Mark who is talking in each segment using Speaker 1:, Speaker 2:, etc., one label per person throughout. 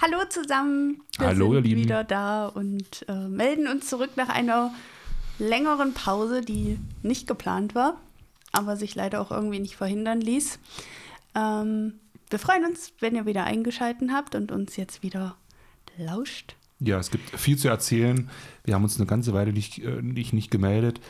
Speaker 1: Hallo zusammen, wir
Speaker 2: Hallo, ihr
Speaker 1: sind
Speaker 2: Lieben.
Speaker 1: wieder da und äh, melden uns zurück nach einer längeren Pause, die nicht geplant war, aber sich leider auch irgendwie nicht verhindern ließ. Ähm, wir freuen uns, wenn ihr wieder eingeschaltet habt und uns jetzt wieder lauscht.
Speaker 2: Ja, es gibt viel zu erzählen. Wir haben uns eine ganze Weile nicht, äh, nicht, nicht gemeldet.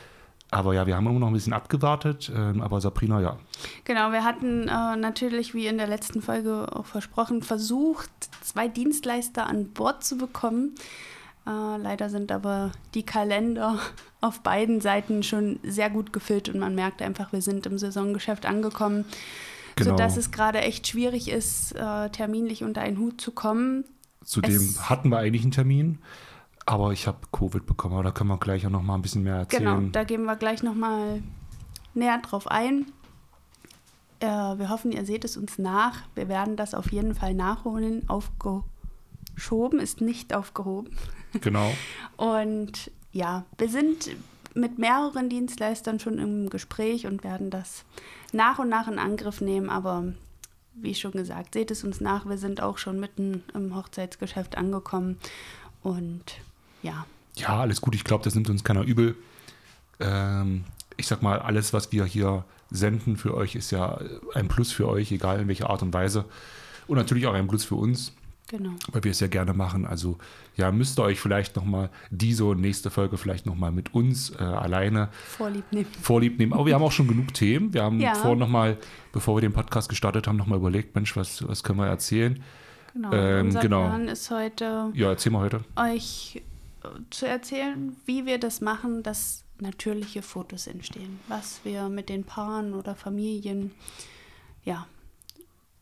Speaker 2: Aber ja, wir haben immer noch ein bisschen abgewartet. Ähm, aber Sabrina, ja.
Speaker 1: Genau, wir hatten äh, natürlich, wie in der letzten Folge auch versprochen, versucht, zwei Dienstleister an Bord zu bekommen. Äh, leider sind aber die Kalender auf beiden Seiten schon sehr gut gefüllt und man merkt einfach, wir sind im Saisongeschäft angekommen,
Speaker 2: Genau.
Speaker 1: sodass es gerade echt schwierig ist, äh, terminlich unter einen Hut zu kommen.
Speaker 2: Zudem
Speaker 1: es-
Speaker 2: hatten wir eigentlich einen Termin. Aber ich habe Covid bekommen. Aber da können wir gleich auch noch mal ein bisschen mehr erzählen.
Speaker 1: Genau, da gehen wir gleich nochmal näher drauf ein. Äh, wir hoffen, ihr seht es uns nach. Wir werden das auf jeden Fall nachholen. Aufgeschoben ist nicht aufgehoben.
Speaker 2: Genau.
Speaker 1: Und ja, wir sind mit mehreren Dienstleistern schon im Gespräch und werden das nach und nach in Angriff nehmen. Aber wie schon gesagt, seht es uns nach. Wir sind auch schon mitten im Hochzeitsgeschäft angekommen. Und ja,
Speaker 2: Ja, alles gut. Ich glaube, das nimmt uns keiner übel. Ähm, ich sag mal, alles, was wir hier senden für euch, ist ja ein Plus für euch, egal in welcher Art und Weise. Und natürlich auch ein Plus für uns.
Speaker 1: genau.
Speaker 2: weil wir es ja gerne machen. Also ja, müsst ihr euch vielleicht nochmal diese und nächste Folge vielleicht nochmal mit uns äh, alleine
Speaker 1: Vorlieb nehmen.
Speaker 2: vorlieb nehmen. Aber wir haben auch schon genug Themen. Wir haben
Speaker 1: Ja.
Speaker 2: vorhin nochmal, bevor wir den Podcast gestartet haben, nochmal überlegt, Mensch, was, was können wir erzählen?
Speaker 1: Genau.
Speaker 2: Ähm,
Speaker 1: Unser
Speaker 2: genau.
Speaker 1: Plan ist heute,
Speaker 2: Ja, erzähl mal heute.
Speaker 1: euch zu erzählen, wie wir das machen, dass natürliche Fotos entstehen. Was wir mit den Paaren oder Familien ja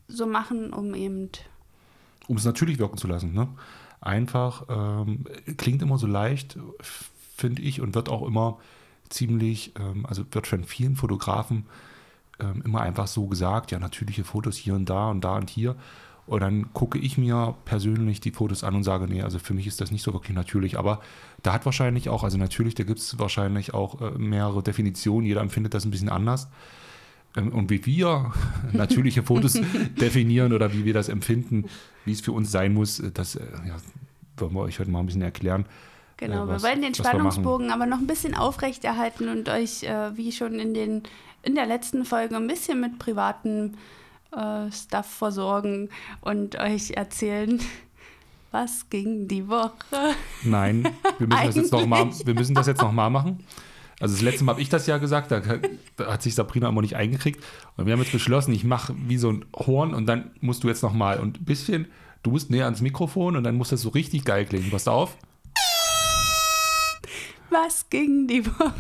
Speaker 1: so machen, um eben
Speaker 2: Um es natürlich wirken zu lassen. Ne? Einfach, ähm, klingt immer so leicht, finde ich, und wird auch immer ziemlich, ähm, also wird von vielen Fotografen ähm, immer einfach so gesagt, ja, natürliche Fotos hier und da und da und hier. Und dann gucke ich mir persönlich die Fotos an und sage, nee, also für mich ist das nicht so wirklich natürlich. Aber da hat wahrscheinlich auch, also natürlich, da gibt es wahrscheinlich auch äh, mehrere Definitionen. Jeder empfindet das ein bisschen anders. Ähm, Und wie wir natürliche Fotos definieren oder wie wir das empfinden, wie es für uns sein muss, äh, das äh, ja, wollen wir euch heute mal ein bisschen erklären.
Speaker 1: Genau,
Speaker 2: äh,
Speaker 1: wir
Speaker 2: was-
Speaker 1: wollen den
Speaker 2: was.
Speaker 1: Spannungsbogen aber noch ein bisschen aufrechterhalten und euch, äh, wie schon in, den, in der letzten Folge, ein bisschen mit privaten äh, Stuff versorgen und euch erzählen, was ging die Woche.
Speaker 2: Nein, wir müssen das jetzt noch mal,
Speaker 1: Eigentlich.
Speaker 2: wir müssen das jetzt noch mal machen. Also das letzte Mal habe ich das ja gesagt, da, da hat sich Sabrina immer nicht eingekriegt. Und wir haben jetzt beschlossen, ich mache wie so ein Horn und dann musst du jetzt noch mal und ein bisschen, du musst näher ans Mikrofon und dann muss das so richtig geil klingen. Pass auf.
Speaker 1: Was ging die Woche?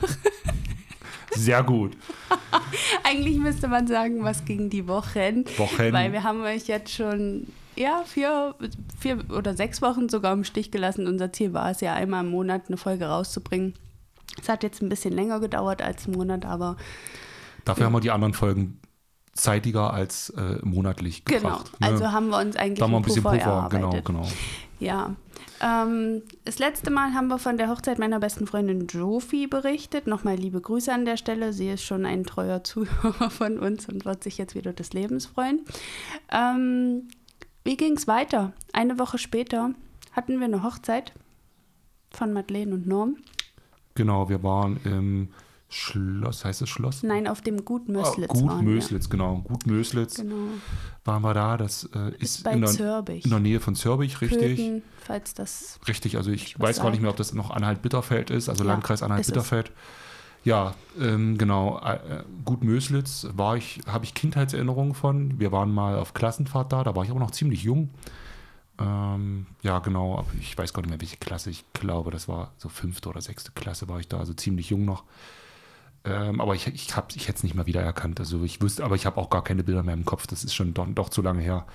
Speaker 2: Sehr gut.
Speaker 1: Eigentlich müsste man sagen, was ging die Wochen.
Speaker 2: Wochen.
Speaker 1: Weil wir haben euch jetzt schon ja, vier, vier oder sechs Wochen sogar im Stich gelassen. Unser Ziel war es ja, einmal im Monat eine Folge rauszubringen. Es hat jetzt ein bisschen länger gedauert als einen Monat, aber
Speaker 2: Dafür haben wir die anderen Folgen zeitiger als äh, monatlich
Speaker 1: genau.
Speaker 2: gebracht. ne?
Speaker 1: Also haben wir uns eigentlich
Speaker 2: da haben wir ein bisschen
Speaker 1: Puffer,
Speaker 2: Puffer, genau, genau.
Speaker 1: Ja. Ähm, das letzte Mal haben wir von der Hochzeit meiner besten Freundin Jofi berichtet. Nochmal liebe Grüße an der Stelle. Sie ist schon ein treuer Zuhörer von uns und wird sich jetzt wieder des Lebens freuen. Ähm, wie ging es weiter? Eine Woche später hatten wir eine Hochzeit von Madeleine und Norm.
Speaker 2: Genau, wir waren im Schloss, heißt es Schloss?
Speaker 1: Nein, auf dem Gut Möslitz.
Speaker 2: Ah, Gut
Speaker 1: waren wir.
Speaker 2: Möslitz, genau. Gut Möslitz
Speaker 1: Genau.
Speaker 2: waren wir da. Das äh, ist,
Speaker 1: Ist
Speaker 2: in, der, in der Nähe von Zürbich, richtig.
Speaker 1: Köthen, falls das.
Speaker 2: Richtig, also ich weiß gar nicht mehr, ob das noch Anhalt-Bitterfeld ist, also
Speaker 1: Ja,
Speaker 2: Landkreis. Anhalt-Bitterfeld. Ja, ähm, genau. Äh, äh, Gut Möslitz war ich, habe ich Kindheitserinnerungen von. Wir waren mal auf Klassenfahrt da, da war ich aber noch ziemlich jung. Ähm, ja, genau, aber ich weiß gar nicht mehr, welche Klasse. Ich glaube, das war so fünfte oder sechste Klasse war ich da, also ziemlich jung noch. Ähm, aber ich, ich, hab, ich hätte es nicht mal wiedererkannt. Also ich wüsste, aber ich habe auch gar keine Bilder mehr im Kopf. Das ist schon doch, doch zu lange her.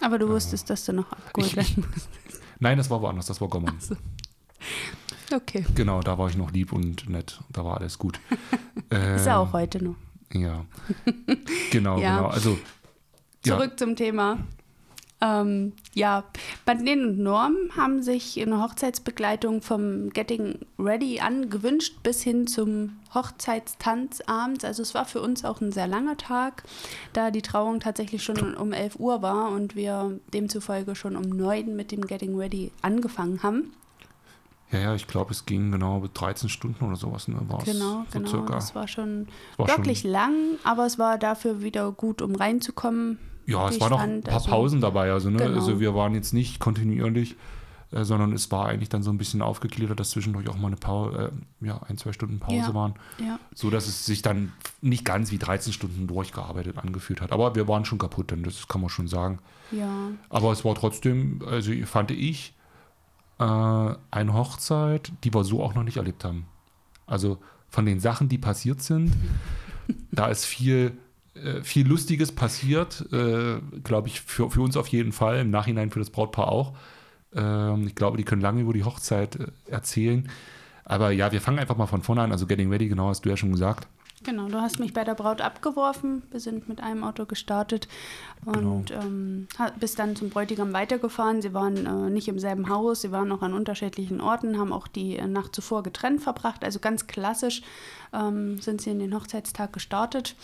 Speaker 1: Aber du wusstest, dass du noch abgeholt werden musst.
Speaker 2: Nein, das war woanders, das war Gommern.
Speaker 1: Okay.
Speaker 2: Genau, da war ich noch lieb und nett. Da war alles gut. Ähm,
Speaker 1: Ist ja auch heute noch.
Speaker 2: Ja. Genau,
Speaker 1: Ja.
Speaker 2: genau. Also, ja,
Speaker 1: Zurück zum Thema. Ähm, ja, Madeleine und Norm haben sich eine Hochzeitsbegleitung vom Getting Ready an gewünscht bis hin zum Hochzeitstanz abends. Also es war für uns auch ein sehr langer Tag, da die Trauung tatsächlich schon um 11 Uhr war und wir demzufolge schon um 9 mit dem Getting Ready angefangen haben.
Speaker 2: Ja, ja, ich glaube, es ging genau 13 Stunden oder sowas. Ne,
Speaker 1: genau, so genau. Circa. Das war schon war wirklich schon lang, aber es war dafür wieder gut, um reinzukommen.
Speaker 2: Ja, es waren noch ein paar also, Pausen dabei. Also, ne? Genau. also wir waren jetzt nicht kontinuierlich, äh, sondern es war eigentlich dann so ein bisschen aufgegliedert, dass zwischendurch auch mal eine Pause, äh, ja, ein, zwei Stunden Pause ja. waren. Ja. So dass es sich dann nicht ganz wie 13 Stunden durchgearbeitet angefühlt hat. Aber wir waren schon kaputt, denn das kann man schon sagen.
Speaker 1: Ja.
Speaker 2: Aber es war trotzdem, also fand ich, äh, eine Hochzeit, die wir so auch noch nicht erlebt haben. Also von den Sachen, die passiert sind, da ist viel viel Lustiges passiert, äh, glaube ich, für, für uns auf jeden Fall, im Nachhinein für das Brautpaar auch. Ähm, ich glaube, die können lange über die Hochzeit äh, erzählen. Aber ja, wir fangen einfach mal von vorne an. Also Getting Ready, genau hast du ja schon gesagt.
Speaker 1: Genau, du hast mich bei der Braut abgeworfen. Wir sind mit einem Auto gestartet und genau. ähm, bist dann zum Bräutigam weitergefahren. Sie waren äh, nicht im selben Haus, sie waren auch an unterschiedlichen Orten, haben auch die äh, Nacht zuvor getrennt verbracht. Also ganz klassisch ähm, sind sie in den Hochzeitstag gestartet.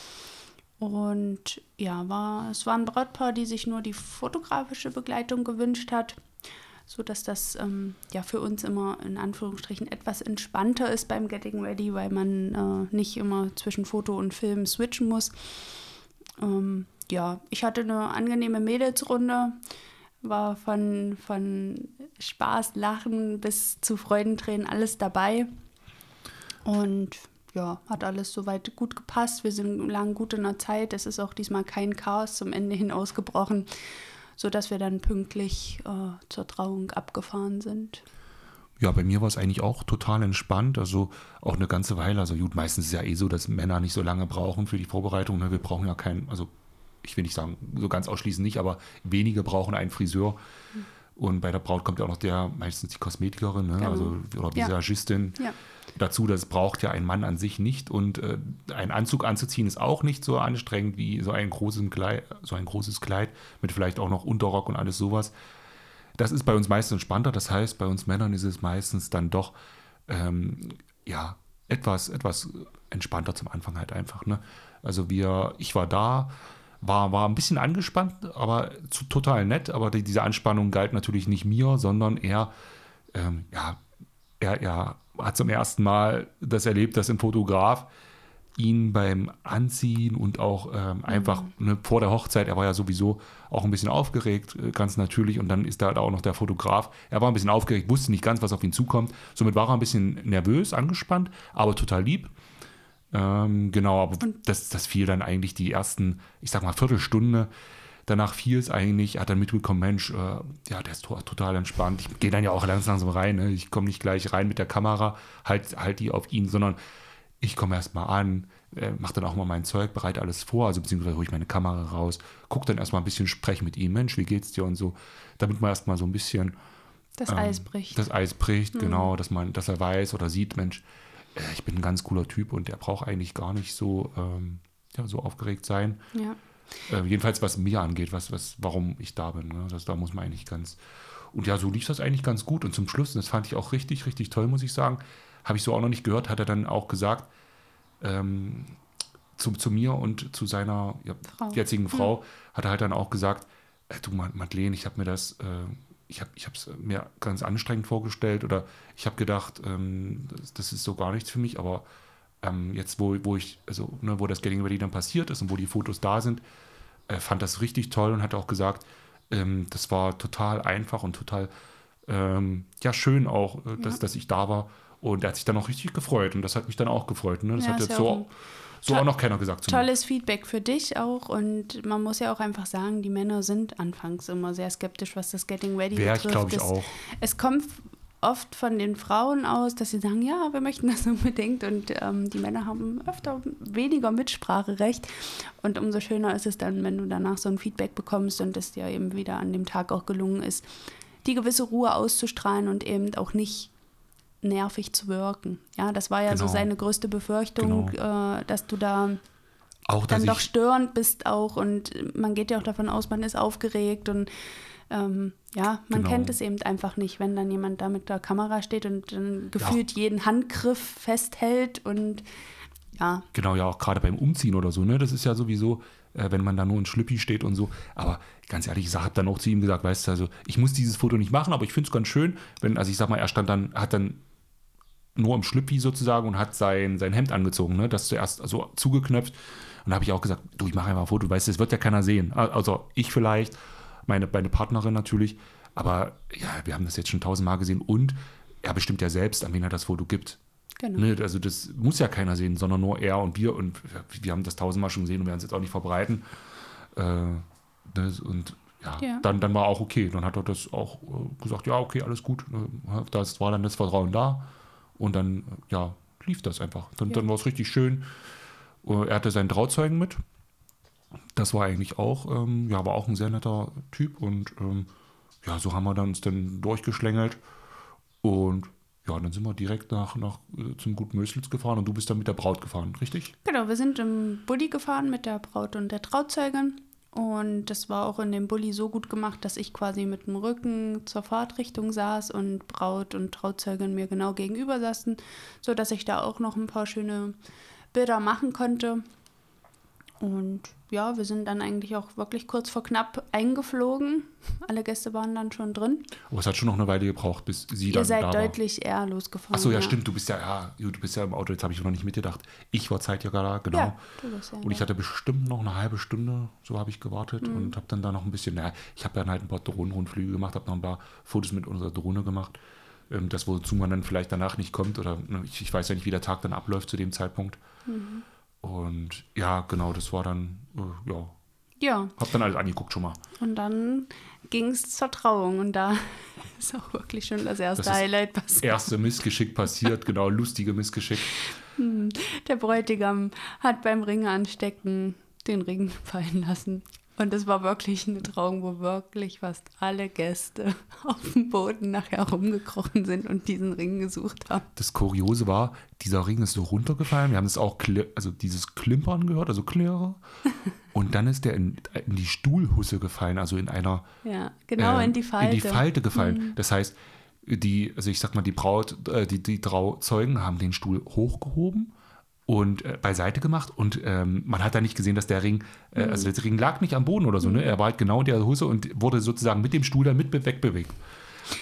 Speaker 1: Und ja, war, es war ein Brautpaar, die sich nur die fotografische Begleitung gewünscht hat, sodass das ähm, ja für uns immer in Anführungsstrichen etwas entspannter ist beim Getting Ready, weil man äh, nicht immer zwischen Foto und Film switchen muss. Ähm, ja, ich hatte eine angenehme Mädelsrunde, war von, von Spaß, Lachen bis zu Freudentränen alles dabei. Und ja, hat alles soweit gut gepasst. Wir sind lang gut in der Zeit. Es ist auch diesmal kein Chaos zum Ende hin ausgebrochen, sodass wir dann pünktlich äh, zur Trauung abgefahren sind.
Speaker 2: Ja, bei mir war es eigentlich auch total entspannt. Also auch eine ganze Weile. Also gut, meistens ist es ja eh so, dass Männer nicht so lange brauchen für die Vorbereitung. Ne? Wir brauchen ja keinen, also ich will nicht sagen, so ganz ausschließend nicht, aber wenige brauchen einen Friseur. Mhm. Und bei der Braut kommt ja auch noch der, meistens die Kosmetikerin, ne? genau. also oder Visagistin. Ja. Ja dazu, das braucht ja ein Mann an sich nicht. Und äh, einen Anzug anzuziehen ist auch nicht so anstrengend wie so ein, großes Kleid, so ein großes Kleid mit vielleicht auch noch Unterrock und alles sowas. Das ist bei uns meistens entspannter. Das heißt, bei uns Männern ist es meistens dann doch ähm, ja, etwas, etwas entspannter zum Anfang halt einfach. Ne? Also wir, ich war da, war, war ein bisschen angespannt, aber zu, total nett. Aber die, diese Anspannung galt natürlich nicht mir, sondern eher, ähm, ja, er, er hat zum ersten Mal das erlebt, dass ein Fotograf ihn beim Anziehen und auch ähm, einfach mhm. ne, vor der Hochzeit, er war ja sowieso auch ein bisschen aufgeregt, äh, ganz natürlich, und dann ist da auch noch der Fotograf. Er war ein bisschen aufgeregt, wusste nicht ganz, was auf ihn zukommt. Somit war er ein bisschen nervös, angespannt, aber total lieb. Ähm, genau, aber das, das fiel dann eigentlich die ersten, ich sag mal, Viertelstunde danach fiel es eigentlich, hat dann mitbekommen, Mensch, äh, ja, der ist to total entspannt. Ich gehe dann ja auch langsam so rein. Ne? Ich komme nicht gleich rein mit der Kamera, halt, halt die auf ihn, sondern ich komme erstmal an, äh, mache dann auch mal mein Zeug, bereite alles vor, also beziehungsweise hole ich meine Kamera raus, gucke dann erstmal ein bisschen, spreche mit ihm, Mensch, wie geht's dir und so, damit man erstmal so ein bisschen
Speaker 1: das ähm, Eis bricht.
Speaker 2: Das Eis bricht, mhm. genau, dass man, dass er weiß oder sieht, Mensch, äh, ich bin ein ganz cooler Typ und der braucht eigentlich gar nicht so, ähm, ja, so aufgeregt sein.
Speaker 1: Ja.
Speaker 2: Äh, jedenfalls, was mir angeht, was, was, warum ich da bin. Ne? Das, da muss man eigentlich ganz. Und ja, so lief das eigentlich ganz gut. Und zum Schluss, das fand ich auch richtig, richtig toll, muss ich sagen, habe ich so auch noch nicht gehört, hat er dann auch gesagt, ähm, zu, zu mir und zu seiner ja, Frau. jetzigen Frau, ja. hat er halt dann auch gesagt, äh, du Madeleine, ich habe mir das, äh, ich habe es mir ganz anstrengend vorgestellt oder ich habe gedacht, ähm, das, das, ist so gar nichts für mich, aber ähm, jetzt, wo, wo ich, also ne, wo das Getting Ready dann passiert ist und wo die Fotos da sind, äh, fand das richtig toll und hat auch gesagt, ähm, das war total einfach und total ähm, ja, schön auch, äh, dass, ja. dass ich da war. Und er hat sich dann auch richtig gefreut und das hat mich dann auch gefreut. Ne? Das ja, hat jetzt ja so, so auch noch keiner gesagt
Speaker 1: zu Tolles mir. Feedback für dich auch und man muss ja auch einfach sagen, die Männer sind anfangs immer sehr skeptisch, was das Getting Ready
Speaker 2: Wär betrifft. glaube ich, auch.
Speaker 1: Es kommt oft von den Frauen aus, dass sie sagen, ja, wir möchten das unbedingt und ähm, die Männer haben öfter weniger Mitspracherecht und umso schöner ist es dann, wenn du danach so ein Feedback bekommst und es dir eben wieder an dem Tag auch gelungen ist, die gewisse Ruhe auszustrahlen und eben auch nicht nervig zu wirken. Ja, das war ja genau. so seine größte Befürchtung, genau. äh, dass du da
Speaker 2: Auch,
Speaker 1: dann doch störend bist auch und man geht ja auch davon aus, man ist aufgeregt und ähm, ja, man
Speaker 2: Genau.
Speaker 1: kennt es eben einfach nicht, wenn dann jemand da mit der Kamera steht und dann gefühlt jeden Handgriff festhält und ja,
Speaker 2: Genau, ja, auch gerade beim Umziehen oder so, ne? Das ist ja sowieso, äh, wenn man da nur in Schlüppi steht und so. Aber ganz ehrlich, ich habe dann auch zu ihm gesagt, weißt du, also ich muss dieses Foto nicht machen, aber ich finde es ganz schön, wenn, also ich sag mal, er stand dann, hat dann nur im Schlüppi sozusagen und hat sein, sein Hemd angezogen, ne? Das zuerst so zugeknöpft. Und da habe ich auch gesagt, du, ich mache einfach ein Foto, weißt du, das wird ja keiner sehen. Also ich vielleicht, meine, meine Partnerin natürlich, aber ja, wir haben das jetzt schon tausendmal gesehen und er bestimmt ja selbst, an wen er das Foto gibt.
Speaker 1: genau.
Speaker 2: Ne, also das muss ja keiner sehen, sondern nur er und wir. Und wir- haben das tausendmal schon gesehen und werden es jetzt auch nicht verbreiten. Äh, das, und ja,
Speaker 1: Ja.
Speaker 2: Dann, dann war auch okay. Dann hat er das auch äh, gesagt, ja, okay, alles gut. Äh, Das war dann das Vertrauen da. Und dann, äh, ja, lief das einfach. Dann,
Speaker 1: Ja.
Speaker 2: dann war es richtig schön. Äh, Er hatte seinen Trauzeugen mit. Das war eigentlich auch, ähm, ja, war auch ein sehr netter Typ. Und ähm, ja, so haben wir dann uns dann durchgeschlängelt. Und ja, dann sind wir direkt nach, nach äh, zum Gut Möslitz gefahren und du bist dann mit der Braut gefahren, richtig?
Speaker 1: Genau, wir sind im Bulli gefahren mit der Braut und der Trauzeugin. Und das war auch in dem Bulli so gut gemacht, dass ich quasi mit dem Rücken zur Fahrtrichtung saß und Braut und Trauzeugin mir genau gegenüber saßen, sodass ich da auch noch ein paar schöne Bilder machen konnte. Und ja, wir sind dann eigentlich auch wirklich kurz vor knapp eingeflogen. Alle Gäste waren dann schon drin.
Speaker 2: Aber es hat schon noch eine Weile gebraucht, bis sie
Speaker 1: Ihr
Speaker 2: dann
Speaker 1: seid
Speaker 2: da war.
Speaker 1: deutlich eher losgefahren.
Speaker 2: Achso, ja, stimmt, du bist ja, ja, du bist ja im Auto, jetzt habe ich noch nicht mitgedacht. Ich war Zeit ja da, genau.
Speaker 1: Ja, du bist ja
Speaker 2: Und ich hatte bestimmt noch eine halbe Stunde, so habe ich gewartet
Speaker 1: Mhm.
Speaker 2: und habe dann da noch ein bisschen, naja, ich habe dann halt ein paar Drohnenrundflüge gemacht, habe noch ein paar Fotos mit unserer Drohne gemacht. Ähm, das, wozu man dann vielleicht danach nicht kommt oder ne, ich, ich weiß ja nicht, wie der Tag dann abläuft zu dem Zeitpunkt.
Speaker 1: Mhm.
Speaker 2: Und ja, genau, das war dann, äh, ja,
Speaker 1: Ja,
Speaker 2: hab dann alles angeguckt schon mal.
Speaker 1: Und dann ging es zur Trauung und da ist auch wirklich schon das erste
Speaker 2: Das
Speaker 1: Highlight passiert.
Speaker 2: Erste Missgeschick passiert, genau, lustige Missgeschick.
Speaker 1: Der Bräutigam hat beim Ring anstecken den Ring fallen lassen. Und es war wirklich eine Trauung, wo wirklich fast alle Gäste auf dem Boden nachher rumgekrochen sind und diesen Ring gesucht haben.
Speaker 2: Das Kuriose war, dieser Ring ist so runtergefallen. Wir haben es auch, also dieses Klimpern gehört, also Klirre. Und dann ist der in, in die Stuhlhusse gefallen, also in einer
Speaker 1: Ja, genau
Speaker 2: äh,
Speaker 1: in die Falte. Mhm.
Speaker 2: in die Falte gefallen. Das heißt, die, also ich sag mal, die Braut, äh, die, die Trauzeugen haben den Stuhl hochgehoben und äh, beiseite gemacht und ähm, man hat da nicht gesehen, dass der Ring, äh,
Speaker 1: Mhm.
Speaker 2: also der Ring lag nicht am Boden oder so, ne? Er war halt genau in der Hose und wurde sozusagen mit dem Stuhl dann mit wegbewegt.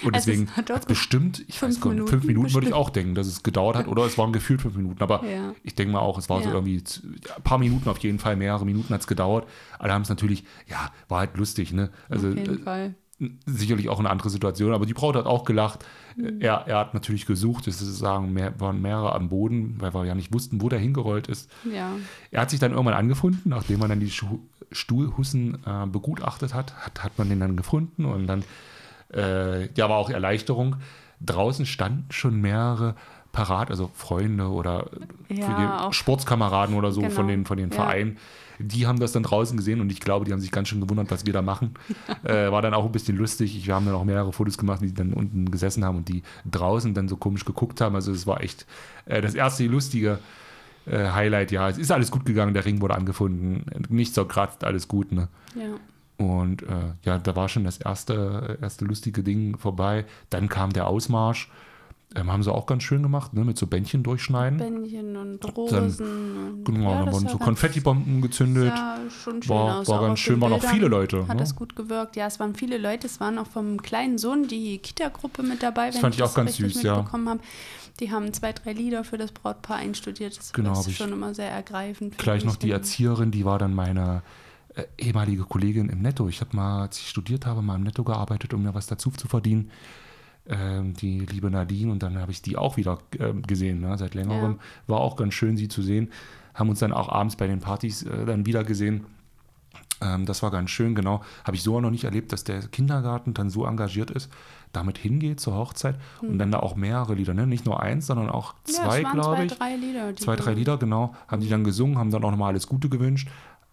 Speaker 2: Und
Speaker 1: Also es
Speaker 2: deswegen
Speaker 1: hat
Speaker 2: bestimmt, ich
Speaker 1: fünf
Speaker 2: weiß gar nicht,
Speaker 1: Minuten
Speaker 2: fünf Minuten würde ich
Speaker 1: bestimmt.
Speaker 2: auch denken, dass es gedauert hat oder es waren gefühlt fünf Minuten. Aber
Speaker 1: Ja.
Speaker 2: ich denke mal auch, es war so
Speaker 1: Ja.
Speaker 2: irgendwie z- ein paar Minuten auf jeden Fall, mehrere Minuten hat es gedauert. Alle haben es natürlich, ja, war halt lustig, ne? Also
Speaker 1: auf jeden
Speaker 2: äh,
Speaker 1: Fall.
Speaker 2: sicherlich auch eine andere Situation, aber die Braut hat auch gelacht.
Speaker 1: Mhm.
Speaker 2: Er, er hat natürlich gesucht, es ist sagen, mehr, waren mehrere am Boden, weil wir ja nicht wussten, wo der hingerollt ist.
Speaker 1: Ja.
Speaker 2: Er hat sich dann irgendwann angefunden, nachdem man dann die Schu Stuhlhussen äh, begutachtet hat, hat, hat man den dann gefunden und dann, äh, ja, war auch Erleichterung. Draußen standen schon mehrere parat, also Freunde oder
Speaker 1: Ja,
Speaker 2: für die
Speaker 1: auch-
Speaker 2: Sportskameraden oder so
Speaker 1: Genau,
Speaker 2: von den, von den
Speaker 1: ja.
Speaker 2: Vereinen. Die haben das dann draußen gesehen und ich glaube, die haben sich ganz schön gewundert, was wir da machen. Äh, war dann auch ein bisschen lustig. Wir haben dann auch mehrere Fotos gemacht, die dann unten gesessen haben und die draußen dann so komisch geguckt haben. Also es war echt äh, das erste lustige äh, Highlight. Ja, es ist alles gut gegangen, der Ring wurde angefunden. Nichts zerkratzt, alles gut. Ne?
Speaker 1: Ja.
Speaker 2: Und äh, ja, da war schon das erste, erste lustige Ding vorbei. Dann kam der Ausmarsch. Ähm, haben sie auch ganz schön gemacht, ne? mit so Bändchen durchschneiden.
Speaker 1: Bändchen und Rosen. und,
Speaker 2: Genau,
Speaker 1: ja,
Speaker 2: dann
Speaker 1: das
Speaker 2: wurden so
Speaker 1: ganz-
Speaker 2: Konfettibomben gezündet.
Speaker 1: sah schon schön
Speaker 2: War-
Speaker 1: aus.
Speaker 2: war ganz schön, waren auch viele Leute,
Speaker 1: Hat
Speaker 2: ne?
Speaker 1: das gut gewirkt. Ja, es waren viele Leute. Es waren auch vom kleinen Sohn die Kita-Gruppe mit dabei. wenn
Speaker 2: fand ich auch ganz
Speaker 1: richtig
Speaker 2: süß, ja.
Speaker 1: mitbekommen habe. Die haben zwei, drei Lieder für das Brautpaar einstudiert. Das
Speaker 2: Genau,
Speaker 1: ist schon immer sehr ergreifend.
Speaker 2: Gleich noch die Erzieherin, die war dann meine äh, ehemalige Kollegin im Netto. Ich habe mal, als ich studiert habe, mal im Netto gearbeitet, um mir was dazu zu verdienen. Ähm, die liebe Nadine und dann habe ich die auch wieder ähm, gesehen, ne, seit längerem. War auch ganz schön, sie zu sehen. Haben uns dann auch abends bei den Partys äh, dann wieder gesehen. Ähm, das war ganz schön, genau. Habe ich so auch noch nicht erlebt, dass der Kindergarten dann so engagiert ist, damit hingeht zur Hochzeit und dann da auch mehrere Lieder, ne? nicht nur eins, sondern auch
Speaker 1: Hm. ja,
Speaker 2: zwei,
Speaker 1: waren
Speaker 2: glaube
Speaker 1: zwei,
Speaker 2: ich.
Speaker 1: drei Lieder.
Speaker 2: Zwei, drei Lieder, genau. Haben die dann gesungen, haben dann auch nochmal alles Gute gewünscht.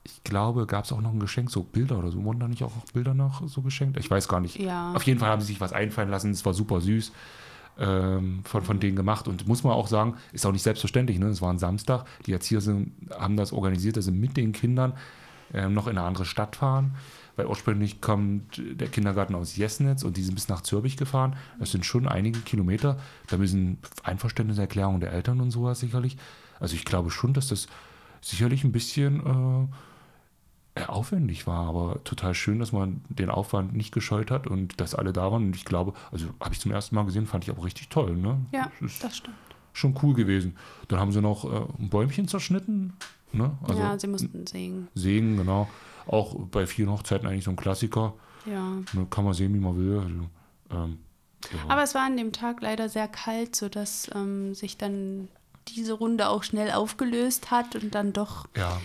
Speaker 2: Ich glaube, gab es auch noch ein Geschenk, so Bilder oder so. Wurden da nicht auch Bilder noch so geschenkt? Ich weiß gar nicht.
Speaker 1: Ja.
Speaker 2: Auf jeden Fall haben sie sich was einfallen lassen. Es war super süß. ähm, von, von denen gemacht. Und muss man auch sagen, ist auch nicht selbstverständlich. Ne? Es war ein Samstag. Die Erzieher sind, haben das organisiert, dass sie mit den Kindern ähm, noch in eine andere Stadt fahren. Weil ursprünglich kommt der Kindergarten aus Jesnitz und die sind bis nach Zürbich gefahren. Das sind schon einige Kilometer. Da müssen Einverständniserklärungen der Eltern und sowas sicherlich. Also ich glaube schon, dass das sicherlich ein bisschen äh, aufwendig war, aber total schön, dass man den Aufwand nicht gescheut hat und dass alle da waren. Und ich glaube, also habe ich zum ersten Mal gesehen, fand ich auch richtig toll. Ne?
Speaker 1: Ja,
Speaker 2: das,
Speaker 1: das stimmt.
Speaker 2: schon cool gewesen. Dann haben sie noch äh, ein Bäumchen zerschnitten. Ne? Also
Speaker 1: ja, sie mussten sägen.
Speaker 2: Sägen, genau. Auch bei vielen Hochzeiten eigentlich so ein Klassiker.
Speaker 1: Ja.
Speaker 2: Ne? Kann man sehen, wie man will. Also, ähm, ja.
Speaker 1: Aber es war an dem Tag leider sehr kalt, sodass ähm, sich dann diese Runde auch schnell aufgelöst hat und dann doch,
Speaker 2: ja,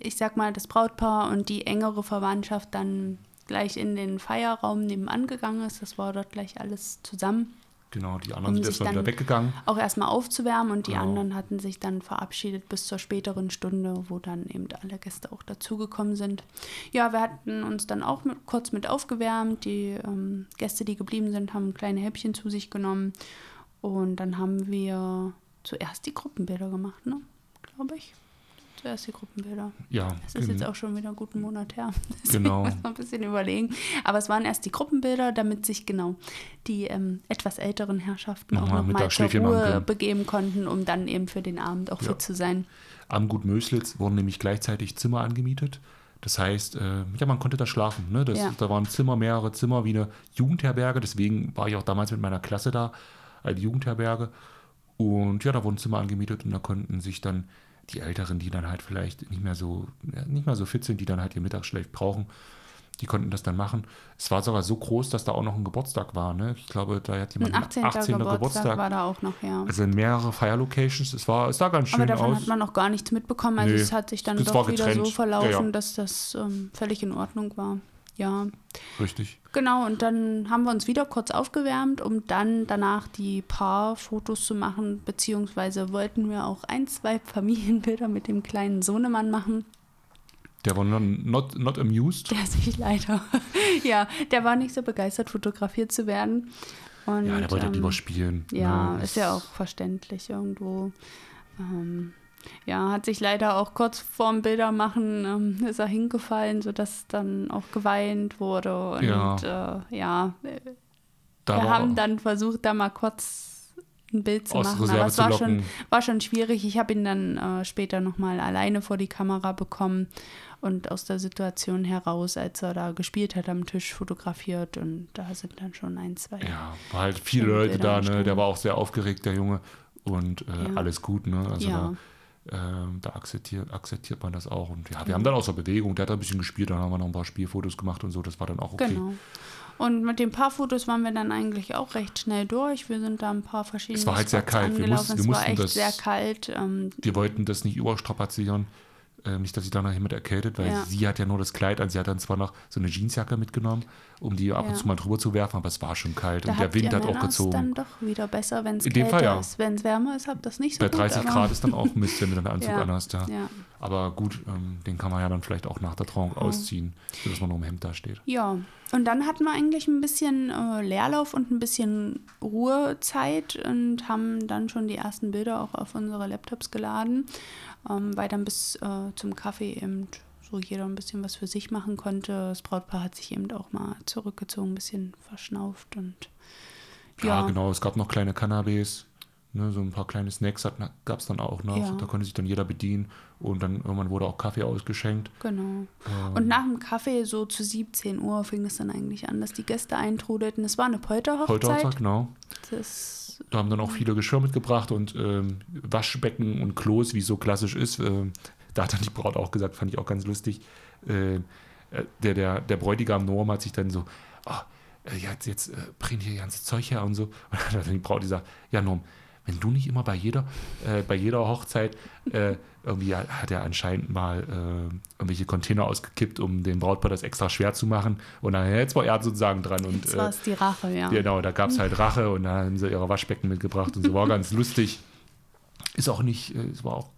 Speaker 1: ich sag mal, das Brautpaar und die engere Verwandtschaft dann gleich in den Feierraum nebenan gegangen ist. Das war dort gleich alles zusammen.
Speaker 2: genau. Die anderen
Speaker 1: Um
Speaker 2: sind erstmal wieder weggegangen.
Speaker 1: Auch erstmal aufzuwärmen und die
Speaker 2: Genau.
Speaker 1: anderen hatten sich dann verabschiedet bis zur späteren Stunde, wo dann eben alle Gäste auch dazugekommen sind. Ja, wir hatten uns dann auch mit, kurz mit aufgewärmt. Die ähm, Gäste, die geblieben sind, haben kleine Häppchen zu sich genommen. Und dann haben wir zuerst die Gruppenbilder gemacht, ne? Glaube ich. Zuerst die Gruppenbilder.
Speaker 2: Ja,
Speaker 1: Das ist jetzt auch schon wieder einen guten Monat her. Deswegen
Speaker 2: Genau.
Speaker 1: muss man ein bisschen überlegen. Aber es waren erst die Gruppenbilder, damit sich genau die ähm, etwas älteren Herrschaften auch
Speaker 2: Nochmal
Speaker 1: nochmal zur Ruhe begeben konnten, um dann eben für den Abend auch
Speaker 2: Ja.
Speaker 1: fit zu sein.
Speaker 2: Am Gut Möslitz wurden nämlich gleichzeitig Zimmer angemietet. Das heißt, äh, ja, man konnte da schlafen. Ne? Das,
Speaker 1: Ja.
Speaker 2: Da waren Zimmer, mehrere Zimmer wie eine Jugendherberge. Deswegen war ich auch damals mit meiner Klasse da, eine Jugendherberge. Und ja, da wurden Zimmer angemietet und da konnten sich dann die Älteren, die dann halt vielleicht nicht mehr so, nicht mehr so fit sind, die dann halt ihr Mittagsschlaf brauchen, die konnten das dann machen. Es war sogar so groß, dass da auch noch ein Geburtstag war. Ne? Ich glaube, da hat
Speaker 1: Ein
Speaker 2: jemand
Speaker 1: 18. Geburtstag, war da auch noch, ja.
Speaker 2: Also mehrere Feierlocations. Es war, es sah ganz schön
Speaker 1: Aber davon
Speaker 2: aus.
Speaker 1: hat man noch gar nichts mitbekommen. Also
Speaker 2: Nee,
Speaker 1: es hat sich dann doch wieder
Speaker 2: getrennt.
Speaker 1: so verlaufen,
Speaker 2: Ja, ja.
Speaker 1: dass das ähm, völlig in Ordnung war. Ja,
Speaker 2: Richtig.
Speaker 1: genau. Und dann haben wir uns wieder kurz aufgewärmt, um dann danach die Paarfotos zu machen. Beziehungsweise wollten wir auch ein, zwei Familienbilder mit dem kleinen Sohnemann machen.
Speaker 2: Der war not, not amused.
Speaker 1: Der sich leider, ja, der war nicht so begeistert, fotografiert zu werden. Und,
Speaker 2: Ja, der wollte
Speaker 1: ähm,
Speaker 2: lieber spielen.
Speaker 1: Ja,
Speaker 2: ne?
Speaker 1: ist ja auch verständlich irgendwo. Ähm, ja, hat sich leider auch kurz vorm Bildermachen ähm, ist er hingefallen, sodass dann auch geweint wurde. Und
Speaker 2: Ja.
Speaker 1: äh, ja, äh,
Speaker 2: Da
Speaker 1: wir haben dann versucht, da mal kurz ein Bild zu machen.
Speaker 2: Reserve
Speaker 1: Aber es war schon, war schon schwierig. Ich habe ihn dann äh, später nochmal alleine vor die Kamera bekommen und aus der Situation heraus, als er da gespielt hat, am Tisch fotografiert. Und da sind dann schon ein, zwei.
Speaker 2: Ja, war halt viele Leute da, ne? Der war auch sehr aufgeregt, der Junge. Und äh,
Speaker 1: Ja.
Speaker 2: alles gut, ne? Also
Speaker 1: Ja.
Speaker 2: da, ähm, da akzeptiert, akzeptiert man das auch. Und ja, wir haben dann außer Bewegung, der hat ein bisschen gespielt, dann haben wir noch ein paar Spielfotos gemacht und so, das war dann auch okay.
Speaker 1: Genau. Und mit den Paarfotos waren wir dann eigentlich auch recht schnell durch. Wir sind da ein paar verschiedene
Speaker 2: Es war halt sehr
Speaker 1: Spots
Speaker 2: kalt. Wir mussten- wir
Speaker 1: es war
Speaker 2: mussten
Speaker 1: echt
Speaker 2: das-
Speaker 1: sehr kalt. Ähm,
Speaker 2: Wir wollten das nicht überstrapazieren. Äh, nicht, dass sich dann noch jemand erkältet, weil
Speaker 1: Ja.
Speaker 2: sie hat ja nur das Kleid an. Sie hat dann zwar noch so eine Jeansjacke mitgenommen, um die ab und
Speaker 1: Ja.
Speaker 2: zu mal drüber zu werfen, aber es war schon kalt
Speaker 1: da
Speaker 2: und der Wind hat auch gezogen.
Speaker 1: dann doch wieder besser, wenn es
Speaker 2: In dem
Speaker 1: kälter
Speaker 2: Fall ja.
Speaker 1: ist. Wenn es wärmer ist, habt das nicht so
Speaker 2: Bei
Speaker 1: gut.
Speaker 2: 30
Speaker 1: aber-
Speaker 2: Grad ist dann auch Mist, wenn du dann einen Anzug
Speaker 1: Ja.
Speaker 2: anhast. Ja.
Speaker 1: Ja.
Speaker 2: Aber gut, ähm, den kann man ja dann vielleicht auch nach der Trauung ausziehen, sodass man nur im Hemd da steht.
Speaker 1: ja, und dann hatten wir eigentlich ein bisschen äh, Leerlauf und ein bisschen Ruhezeit und haben dann schon die ersten Bilder auch auf unsere Laptops geladen, ähm, weil dann bis äh, zum Kaffee eben so jeder ein bisschen was für sich machen konnte. Das Brautpaar hat sich eben auch mal zurückgezogen, ein bisschen verschnauft und
Speaker 2: Ja,
Speaker 1: Ja.
Speaker 2: genau. Es gab noch kleine Cannabis, ne, so ein paar kleine Snacks gab es dann auch noch.
Speaker 1: Ja.
Speaker 2: Da konnte sich dann jeder bedienen. Und dann irgendwann wurde auch Kaffee ausgeschenkt.
Speaker 1: Genau.
Speaker 2: Ähm,
Speaker 1: Und nach dem Kaffee, so zu 17 Uhr, fing es dann eigentlich an, dass die Gäste eintrudelten. Es war eine Polterhochzeit.
Speaker 2: heute Hochzeit, genau.
Speaker 1: Das,
Speaker 2: Da haben dann auch viele Geschirr mitgebracht und ähm, Waschbecken und Klos, wie es so klassisch ist. Ähm, da hat dann die Braut auch gesagt, fand ich auch ganz lustig. Äh, äh, der, der, der Bräutigam Norm hat sich dann so, oh, äh, jetzt, jetzt äh, bringen hier ganze Zeug her und so. Und dann hat dann die Braut gesagt, ja Norm, wenn du nicht immer bei jeder, äh, bei jeder Hochzeit, äh, irgendwie hat hat er anscheinend mal äh, irgendwelche Container ausgekippt, um den Brautpaar das extra schwer zu machen. Und dann jetzt war er sozusagen dran. Und,
Speaker 1: jetzt
Speaker 2: äh,
Speaker 1: war es die Rache, ja.
Speaker 2: Genau, da gab es halt Rache und dann haben sie ihre Waschbecken mitgebracht und so war ganz lustig. Ist auch nicht, äh, es war auch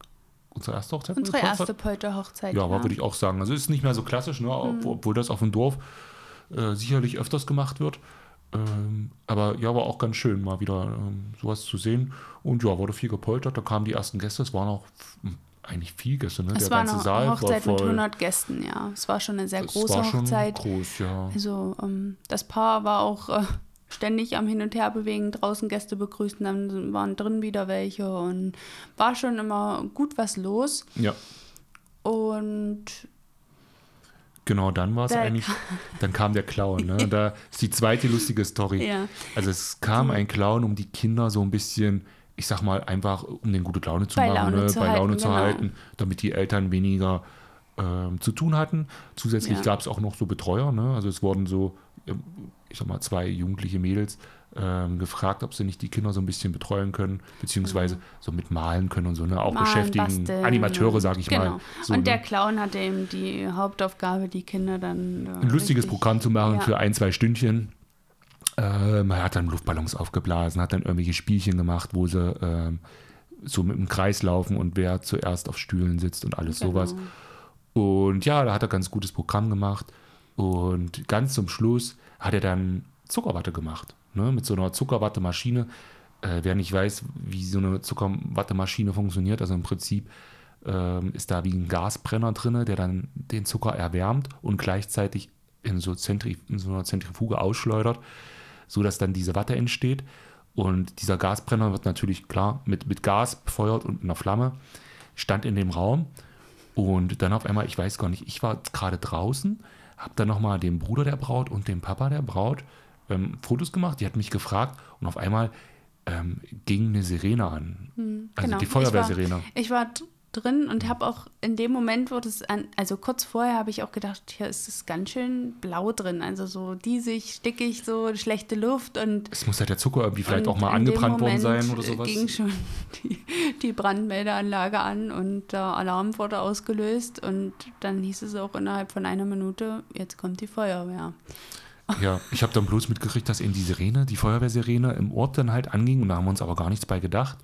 Speaker 2: unsere erste Hochzeit.
Speaker 1: Unsere erste Polterhochzeit.
Speaker 2: Ja, aber würde ich auch sagen. Also ist nicht mehr so klassisch, ne? ob, obwohl das auf dem Dorf äh, sicherlich öfters gemacht wird. Ähm, aber ja, war auch ganz schön, mal wieder ähm, sowas zu sehen. Und ja, wurde viel gepoltert. Da kamen die ersten Gäste. Es waren auch hm, eigentlich viel Gäste, ne?
Speaker 1: Es
Speaker 2: Der
Speaker 1: war
Speaker 2: ganze
Speaker 1: eine
Speaker 2: Saal
Speaker 1: Hochzeit
Speaker 2: war voll.
Speaker 1: mit 100 Gästen, ja. Es war schon eine sehr
Speaker 2: Es
Speaker 1: große
Speaker 2: war schon
Speaker 1: Hochzeit.
Speaker 2: groß, ja.
Speaker 1: Also ähm, das Paar war auch äh, ständig am Hin und Her bewegen, draußen Gäste begrüßen, dann waren drin wieder welche und war schon immer gut was los.
Speaker 2: Ja,
Speaker 1: Und
Speaker 2: genau, dann war es eigentlich, dann kam der Clown, ne? Da ist die zweite lustige Story.
Speaker 1: ja,
Speaker 2: Also es kam ein Clown, um die Kinder so ein bisschen, ich sag mal, einfach um den gute Laune zu
Speaker 1: Bei
Speaker 2: machen,
Speaker 1: Laune
Speaker 2: ne?
Speaker 1: zu
Speaker 2: bei Laune
Speaker 1: halten,
Speaker 2: zu
Speaker 1: genau.
Speaker 2: halten, damit die Eltern weniger ähm, zu tun hatten. Zusätzlich
Speaker 1: Ja.
Speaker 2: gab es auch noch so Betreuer, ne? Also es wurden so, ähm, ich sag mal, zwei jugendliche Mädels ähm, gefragt, ob sie nicht die Kinder so ein bisschen betreuen können, beziehungsweise so mit malen können und so, ne? Auch
Speaker 1: Malen,
Speaker 2: beschäftigen.
Speaker 1: basteln
Speaker 2: Animateure, sag ich
Speaker 1: genau.
Speaker 2: mal. So,
Speaker 1: und
Speaker 2: ne?
Speaker 1: der Clown hatte eben die Hauptaufgabe, die Kinder dann. äh,
Speaker 2: ein lustiges Programm zu machen
Speaker 1: Ja.
Speaker 2: für ein, zwei Stündchen. Ähm, er hat dann Luftballons aufgeblasen, hat dann irgendwelche Spielchen gemacht, wo sie ähm, so mit dem Kreis laufen und wer zuerst auf Stühlen sitzt und alles
Speaker 1: Genau.
Speaker 2: sowas. Und ja, da hat er ganz gutes Programm gemacht. Und ganz zum Schluss hat er dann Zuckerwatte gemacht. Ne? Mit so einer Zuckerwattemaschine. Äh, wer nicht weiß, wie so eine Zuckerwattemaschine funktioniert, also im Prinzip ähm, ist da wie ein Gasbrenner drin, der dann den Zucker erwärmt und gleichzeitig in so, Zentri in so einer Zentrifuge ausschleudert, sodass dann diese Watte entsteht. Und dieser Gasbrenner wird natürlich klar mit, mit Gas befeuert und einer Flamme, stand in dem Raum. Und dann auf einmal, ich weiß gar nicht, ich war gerade draußen, habe dann nochmal dem Bruder der Braut und dem Papa der Braut ähm, Fotos gemacht. Die hat mich gefragt und auf einmal ähm, ging eine Sirene an. Also
Speaker 1: genau.
Speaker 2: die
Speaker 1: Ich
Speaker 2: Feuerwehrsirene.
Speaker 1: Ich war d- drin und habe auch in dem Moment, wo das an, also kurz vorher habe ich auch gedacht, hier ist es ganz schön blau drin, also so diesig, stickig, so schlechte Luft und
Speaker 2: Es muss ja der Zucker irgendwie vielleicht auch mal angebrannt worden sein oder sowas.
Speaker 1: ging schon die, die Brandmeldeanlage an und der Alarm wurde ausgelöst und dann hieß es auch innerhalb von einer Minute, jetzt kommt die Feuerwehr.
Speaker 2: Ja, ich habe dann bloß mitgekriegt, dass eben die Sirene, die Feuerwehrsirene im Ort dann halt anging und da haben wir uns aber gar nichts bei gedacht.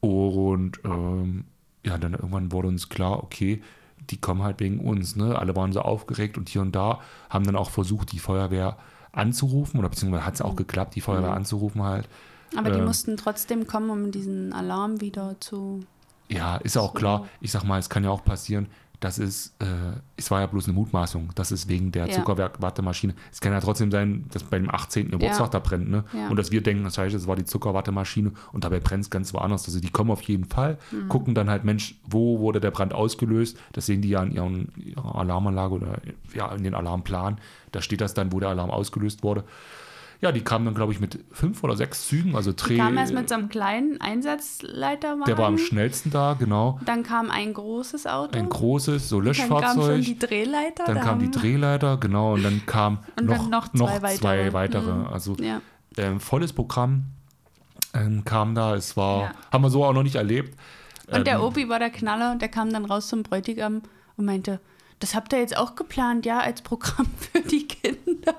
Speaker 2: Und ähm, ja, dann irgendwann wurde uns klar, okay, die kommen halt wegen uns. Ne? Alle waren so aufgeregt und hier und da haben dann auch versucht, die Feuerwehr anzurufen oder beziehungsweise hat es auch geklappt, die Feuerwehr anzurufen halt.
Speaker 1: Aber die
Speaker 2: Ähm.
Speaker 1: mussten trotzdem kommen, um diesen Alarm wieder zu.
Speaker 2: Ja, ist auch klar. Ich sag mal, es kann ja auch passieren, dass es, äh, es war ja bloß eine Mutmaßung, dass es wegen der
Speaker 1: Ja.
Speaker 2: Zuckerwattemaschine, es kann ja trotzdem sein, dass bei dem 18. Geburtstag
Speaker 1: Ja.
Speaker 2: da brennt, ne?
Speaker 1: Ja.
Speaker 2: Und dass wir denken, das heißt, es war die Zuckerwattemaschine und dabei brennt es ganz woanders. Also die kommen auf jeden Fall,
Speaker 1: Mhm.
Speaker 2: gucken dann halt, Mensch, wo wurde der Brand ausgelöst? Das sehen die ja in ihren, ihrer Alarmanlage oder ja, in den Alarmplan. Da steht das dann, wo der Alarm ausgelöst wurde. Ja, die kamen dann, glaube ich, mit fünf oder sechs Zügen, also Dreh.
Speaker 1: Die kam erst mit so einem kleinen Einsatzleiterwagen.
Speaker 2: der war am schnellsten da, genau.
Speaker 1: Dann kam ein großes Auto.
Speaker 2: Ein großes, so
Speaker 1: dann kam schon
Speaker 2: Löschfahrzeug.
Speaker 1: die Drehleiter.
Speaker 2: Dann
Speaker 1: da
Speaker 2: kam die Drehleiter, genau, und dann kam
Speaker 1: Und
Speaker 2: noch,
Speaker 1: dann noch
Speaker 2: noch,
Speaker 1: zwei
Speaker 2: zwei weitere.
Speaker 1: weitere. Mhm.
Speaker 2: Also
Speaker 1: Ja.
Speaker 2: ähm, volles Programm ähm, kam da. Es war,
Speaker 1: Ja.
Speaker 2: haben wir so auch noch nicht erlebt.
Speaker 1: Und der
Speaker 2: Ähm,
Speaker 1: Opi war der Knaller und der kam dann raus zum Bräutigam und meinte, das habt ihr jetzt auch geplant, ja, als Programm für die Kinder.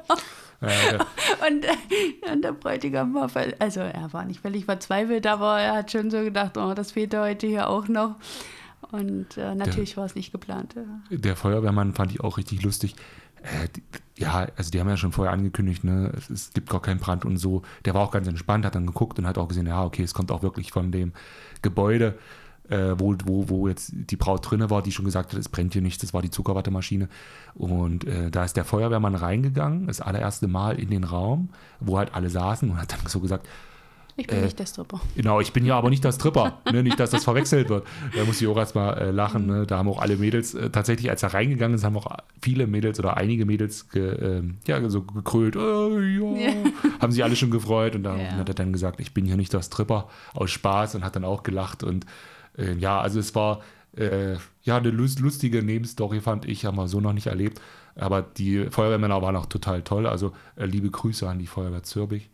Speaker 1: Und, äh, und der Bräutigam war, also er war nicht völlig verzweifelt, aber er hat schon so gedacht, oh, das fehlt heute hier auch noch. Und äh, natürlich war es nicht geplant. Ja.
Speaker 2: der Feuerwehrmann fand ich auch richtig lustig. Äh, die, ja, also die haben ja schon vorher angekündigt, ne, es, es gibt gar keinen Brand und so. Der war auch ganz entspannt, hat dann geguckt und hat auch gesehen, ja, okay, es kommt auch wirklich von dem Gebäude, äh, wo, wo, wo jetzt die Braut drinne war, die schon gesagt hat, es brennt hier nichts, das war die Zuckerwattemaschine. Und äh, da ist der Feuerwehrmann reingegangen, das allererste Mal in den Raum, wo halt alle saßen und hat dann so gesagt,
Speaker 1: Ich bin
Speaker 2: Äh,
Speaker 1: nicht der Stripper.
Speaker 2: Genau, ich bin ja aber nicht das Tripper, ne? nicht, dass das verwechselt wird. Da muss ich auch erstmal äh, lachen. Ne? Da haben auch alle Mädels, äh, tatsächlich, als er reingegangen ist, haben auch viele Mädels oder einige Mädels ge, ähm, ja, so gekrölt. Äh, ja.
Speaker 1: Ja.
Speaker 2: Haben sich alle schon gefreut und dann
Speaker 1: Ja.
Speaker 2: hat er dann gesagt, ich bin hier nicht das Tripper aus Spaß und hat dann auch gelacht. Und äh, ja, also es war äh, ja eine lust- lustige Nebenstory, fand ich, haben wir so noch nicht erlebt. Aber die Feuerwehrmänner waren auch total toll. Also äh, liebe Grüße an die Feuerwehr Zürbich.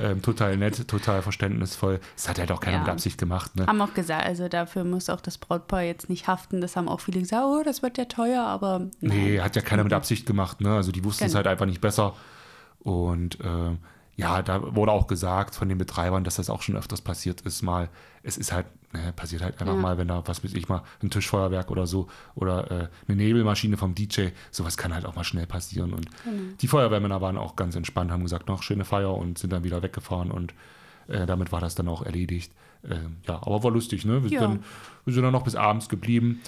Speaker 2: Ähm, total nett, total verständnisvoll. Das hat halt auch keiner
Speaker 1: Ja.
Speaker 2: mit Absicht gemacht. Ne?
Speaker 1: Haben auch gesagt, also dafür muss auch das Brautpaar jetzt nicht haften. Das haben auch viele gesagt, oh, das wird ja teuer, aber
Speaker 2: Nee,
Speaker 1: nein.
Speaker 2: hat ja keiner mit Absicht gemacht. Ne? Also die wussten es
Speaker 1: Genau.
Speaker 2: halt einfach nicht besser. Und ähm, ja, da wurde auch gesagt von den Betreibern, dass das auch schon öfters passiert ist, mal. Es ist halt, ne, passiert halt einfach
Speaker 1: Ja.
Speaker 2: mal, wenn da, was weiß ich mal, ein Tischfeuerwerk oder so oder äh, eine Nebelmaschine vom DJ, sowas kann halt auch mal schnell passieren. Und
Speaker 1: Genau.
Speaker 2: die Feuerwehrmänner waren auch ganz entspannt, haben gesagt, noch schöne Feier und sind dann wieder weggefahren und äh, damit war das dann auch erledigt. Ähm, ja, aber war lustig, ne? Wir,
Speaker 1: Ja.
Speaker 2: sind dann, wir sind dann noch bis abends geblieben.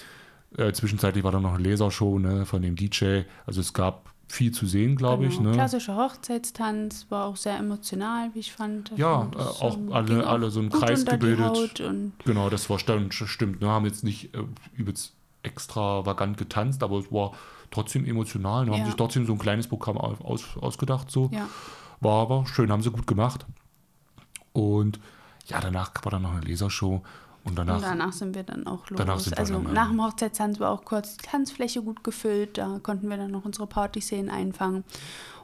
Speaker 2: Äh, zwischenzeitlich war dann noch eine Lasershow ne, von dem DJ. Also es gab viel zu sehen, glaube ich.
Speaker 1: Genau.
Speaker 2: Ne?
Speaker 1: Klassischer Hochzeitstanz, war auch sehr emotional, wie ich fand.
Speaker 2: Ja,
Speaker 1: Und
Speaker 2: äh, auch alle- alle so im Kreis gebildet.
Speaker 1: Und
Speaker 2: Genau, das war stand, stimmt. Ne? Haben jetzt nicht äh, übelst extravagant getanzt, aber es war trotzdem emotional. Ne? Haben
Speaker 1: Ja.
Speaker 2: sich trotzdem so ein kleines Programm au- aus, ausgedacht. So.
Speaker 1: ja,
Speaker 2: War aber schön, haben sie gut gemacht. Und ja, danach war dann noch eine Lasershow. Und danach,
Speaker 1: und danach sind wir dann auch los.
Speaker 2: Danach sind wir
Speaker 1: also
Speaker 2: dann,
Speaker 1: nach dem Hochzeitstanz war auch kurz die Tanzfläche gut gefüllt, da konnten wir dann noch unsere Partyszenen einfangen.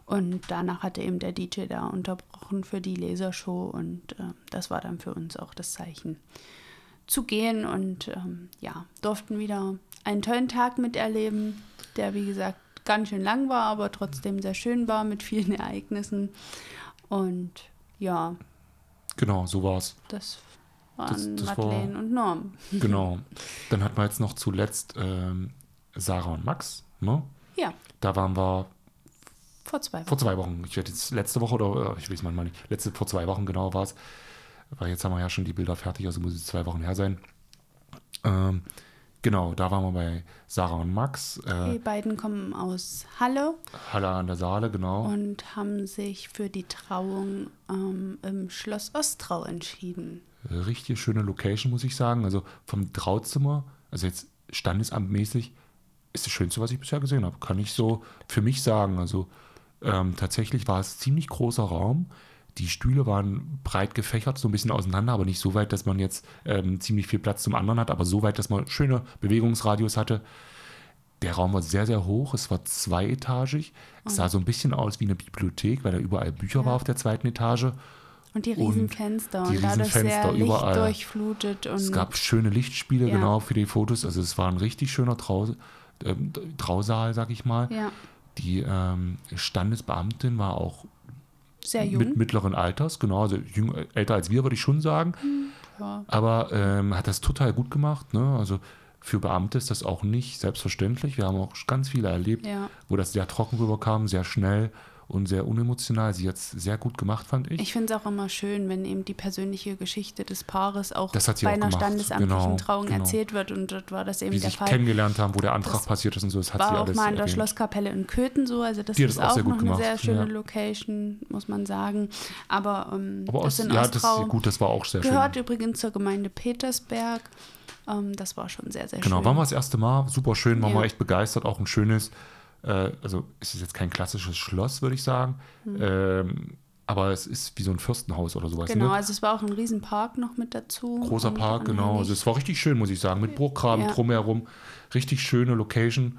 Speaker 1: Und danach hatte eben der DJ da unterbrochen für die Lasershow und äh, das war dann für uns auch das Zeichen zu gehen und ähm, ja, durften wieder einen tollen Tag miterleben, der wie gesagt ganz schön lang war, aber trotzdem sehr schön war mit vielen Ereignissen. Und ja,
Speaker 2: genau, so war es.
Speaker 1: Das waren
Speaker 2: Das- das war-
Speaker 1: Madeleine und Norm.
Speaker 2: Genau. Dann hatten wir jetzt noch zuletzt ähm, Sarah und Max. Ne?
Speaker 1: Ja,
Speaker 2: Da waren wir
Speaker 1: vor zwei Wochen.
Speaker 2: vor zwei Wochen. Ich werde jetzt letzte Woche oder äh, ich weiß manchmal nicht. Letzte vor zwei Wochen genau war es. Weil jetzt haben wir ja schon die Bilder fertig, also muss es zwei Wochen her sein. Ähm, genau, da waren wir bei Sarah und Max. Äh,
Speaker 1: Die beiden kommen aus Halle
Speaker 2: Halle an der Saale, genau.
Speaker 1: und haben sich für die Trauung ähm, im Schloss Ostrau entschieden.
Speaker 2: Richtig schöne Location, muss ich sagen. Also vom Trauzimmer, also jetzt standesamtmäßig, ist das Schönste, was ich bisher gesehen habe. Kann ich so für mich sagen. Also ähm, tatsächlich war es ziemlich großer Raum. Die Stühle waren breit gefächert, so ein bisschen auseinander, aber nicht so weit, dass man jetzt ähm, ziemlich viel Platz zum anderen hat, aber so weit, dass man schöne Bewegungsradius hatte. Der Raum war sehr, sehr hoch. Es war zweietagig. Es sah so ein bisschen aus wie eine Bibliothek, weil da überall Bücher
Speaker 1: Ja.
Speaker 2: war auf der zweiten Etage.
Speaker 1: Und die Riesenfenster
Speaker 2: die
Speaker 1: und dadurch
Speaker 2: Riesenfenster überall.
Speaker 1: durchflutet. Und
Speaker 2: Es gab schöne Lichtspiele,
Speaker 1: Ja.
Speaker 2: genau, für die Fotos. Also es war ein richtig schöner Trau ähm, Trausaal, sag ich mal.
Speaker 1: ja,
Speaker 2: Die ähm, Standesbeamtin war auch
Speaker 1: sehr jung.
Speaker 2: mit mittleren Alters, genau, also jüng, älter als wir, würde ich schon sagen.
Speaker 1: ja.
Speaker 2: Aber ähm, hat das total gut gemacht. Ne? Also für Beamte ist das auch nicht selbstverständlich. Wir haben auch ganz viele erlebt,
Speaker 1: ja.
Speaker 2: wo das sehr trocken rüberkam, sehr schnell und sehr unemotional. Sie hat es sehr gut gemacht, fand ich.
Speaker 1: Ich finde es auch immer schön, wenn eben die persönliche Geschichte des Paares auch
Speaker 2: Das sie
Speaker 1: bei
Speaker 2: auch
Speaker 1: einer
Speaker 2: gemacht.
Speaker 1: standesamtlichen
Speaker 2: Genau,
Speaker 1: Trauung
Speaker 2: genau.
Speaker 1: erzählt wird. Und dort war das eben
Speaker 2: Wie
Speaker 1: der
Speaker 2: sich
Speaker 1: Fall.
Speaker 2: kennengelernt haben, wo der Antrag
Speaker 1: Das
Speaker 2: passiert ist und so, das hat sie
Speaker 1: war auch
Speaker 2: alles
Speaker 1: mal in der
Speaker 2: erwähnt.
Speaker 1: Schlosskapelle in Köthen so, also das ist
Speaker 2: das auch
Speaker 1: auch noch eine
Speaker 2: gemacht,
Speaker 1: sehr schöne
Speaker 2: ja.
Speaker 1: Location, muss man sagen. Aber, ähm,
Speaker 2: Aber
Speaker 1: das
Speaker 2: aus,
Speaker 1: in
Speaker 2: ja, das
Speaker 1: Ostrau
Speaker 2: ist gut, das war auch sehr
Speaker 1: gehört
Speaker 2: schön.
Speaker 1: übrigens zur Gemeinde Petersberg. Ähm, das war schon sehr, sehr
Speaker 2: Genau,
Speaker 1: schön.
Speaker 2: waren wir das erste Mal, super schön, waren
Speaker 1: Ja.
Speaker 2: wir echt begeistert, auch ein schönes, äh, also es ist jetzt kein klassisches Schloss, würde ich sagen, ähm, aber es ist wie so ein Fürstenhaus oder sowas.
Speaker 1: Genau,
Speaker 2: Ne?
Speaker 1: also es war auch ein Riesen-Park noch mit dazu.
Speaker 2: Großer Park, genau. Also es war richtig schön, muss ich sagen, mit Burggraben
Speaker 1: Ja.
Speaker 2: drumherum. Richtig schöne Location.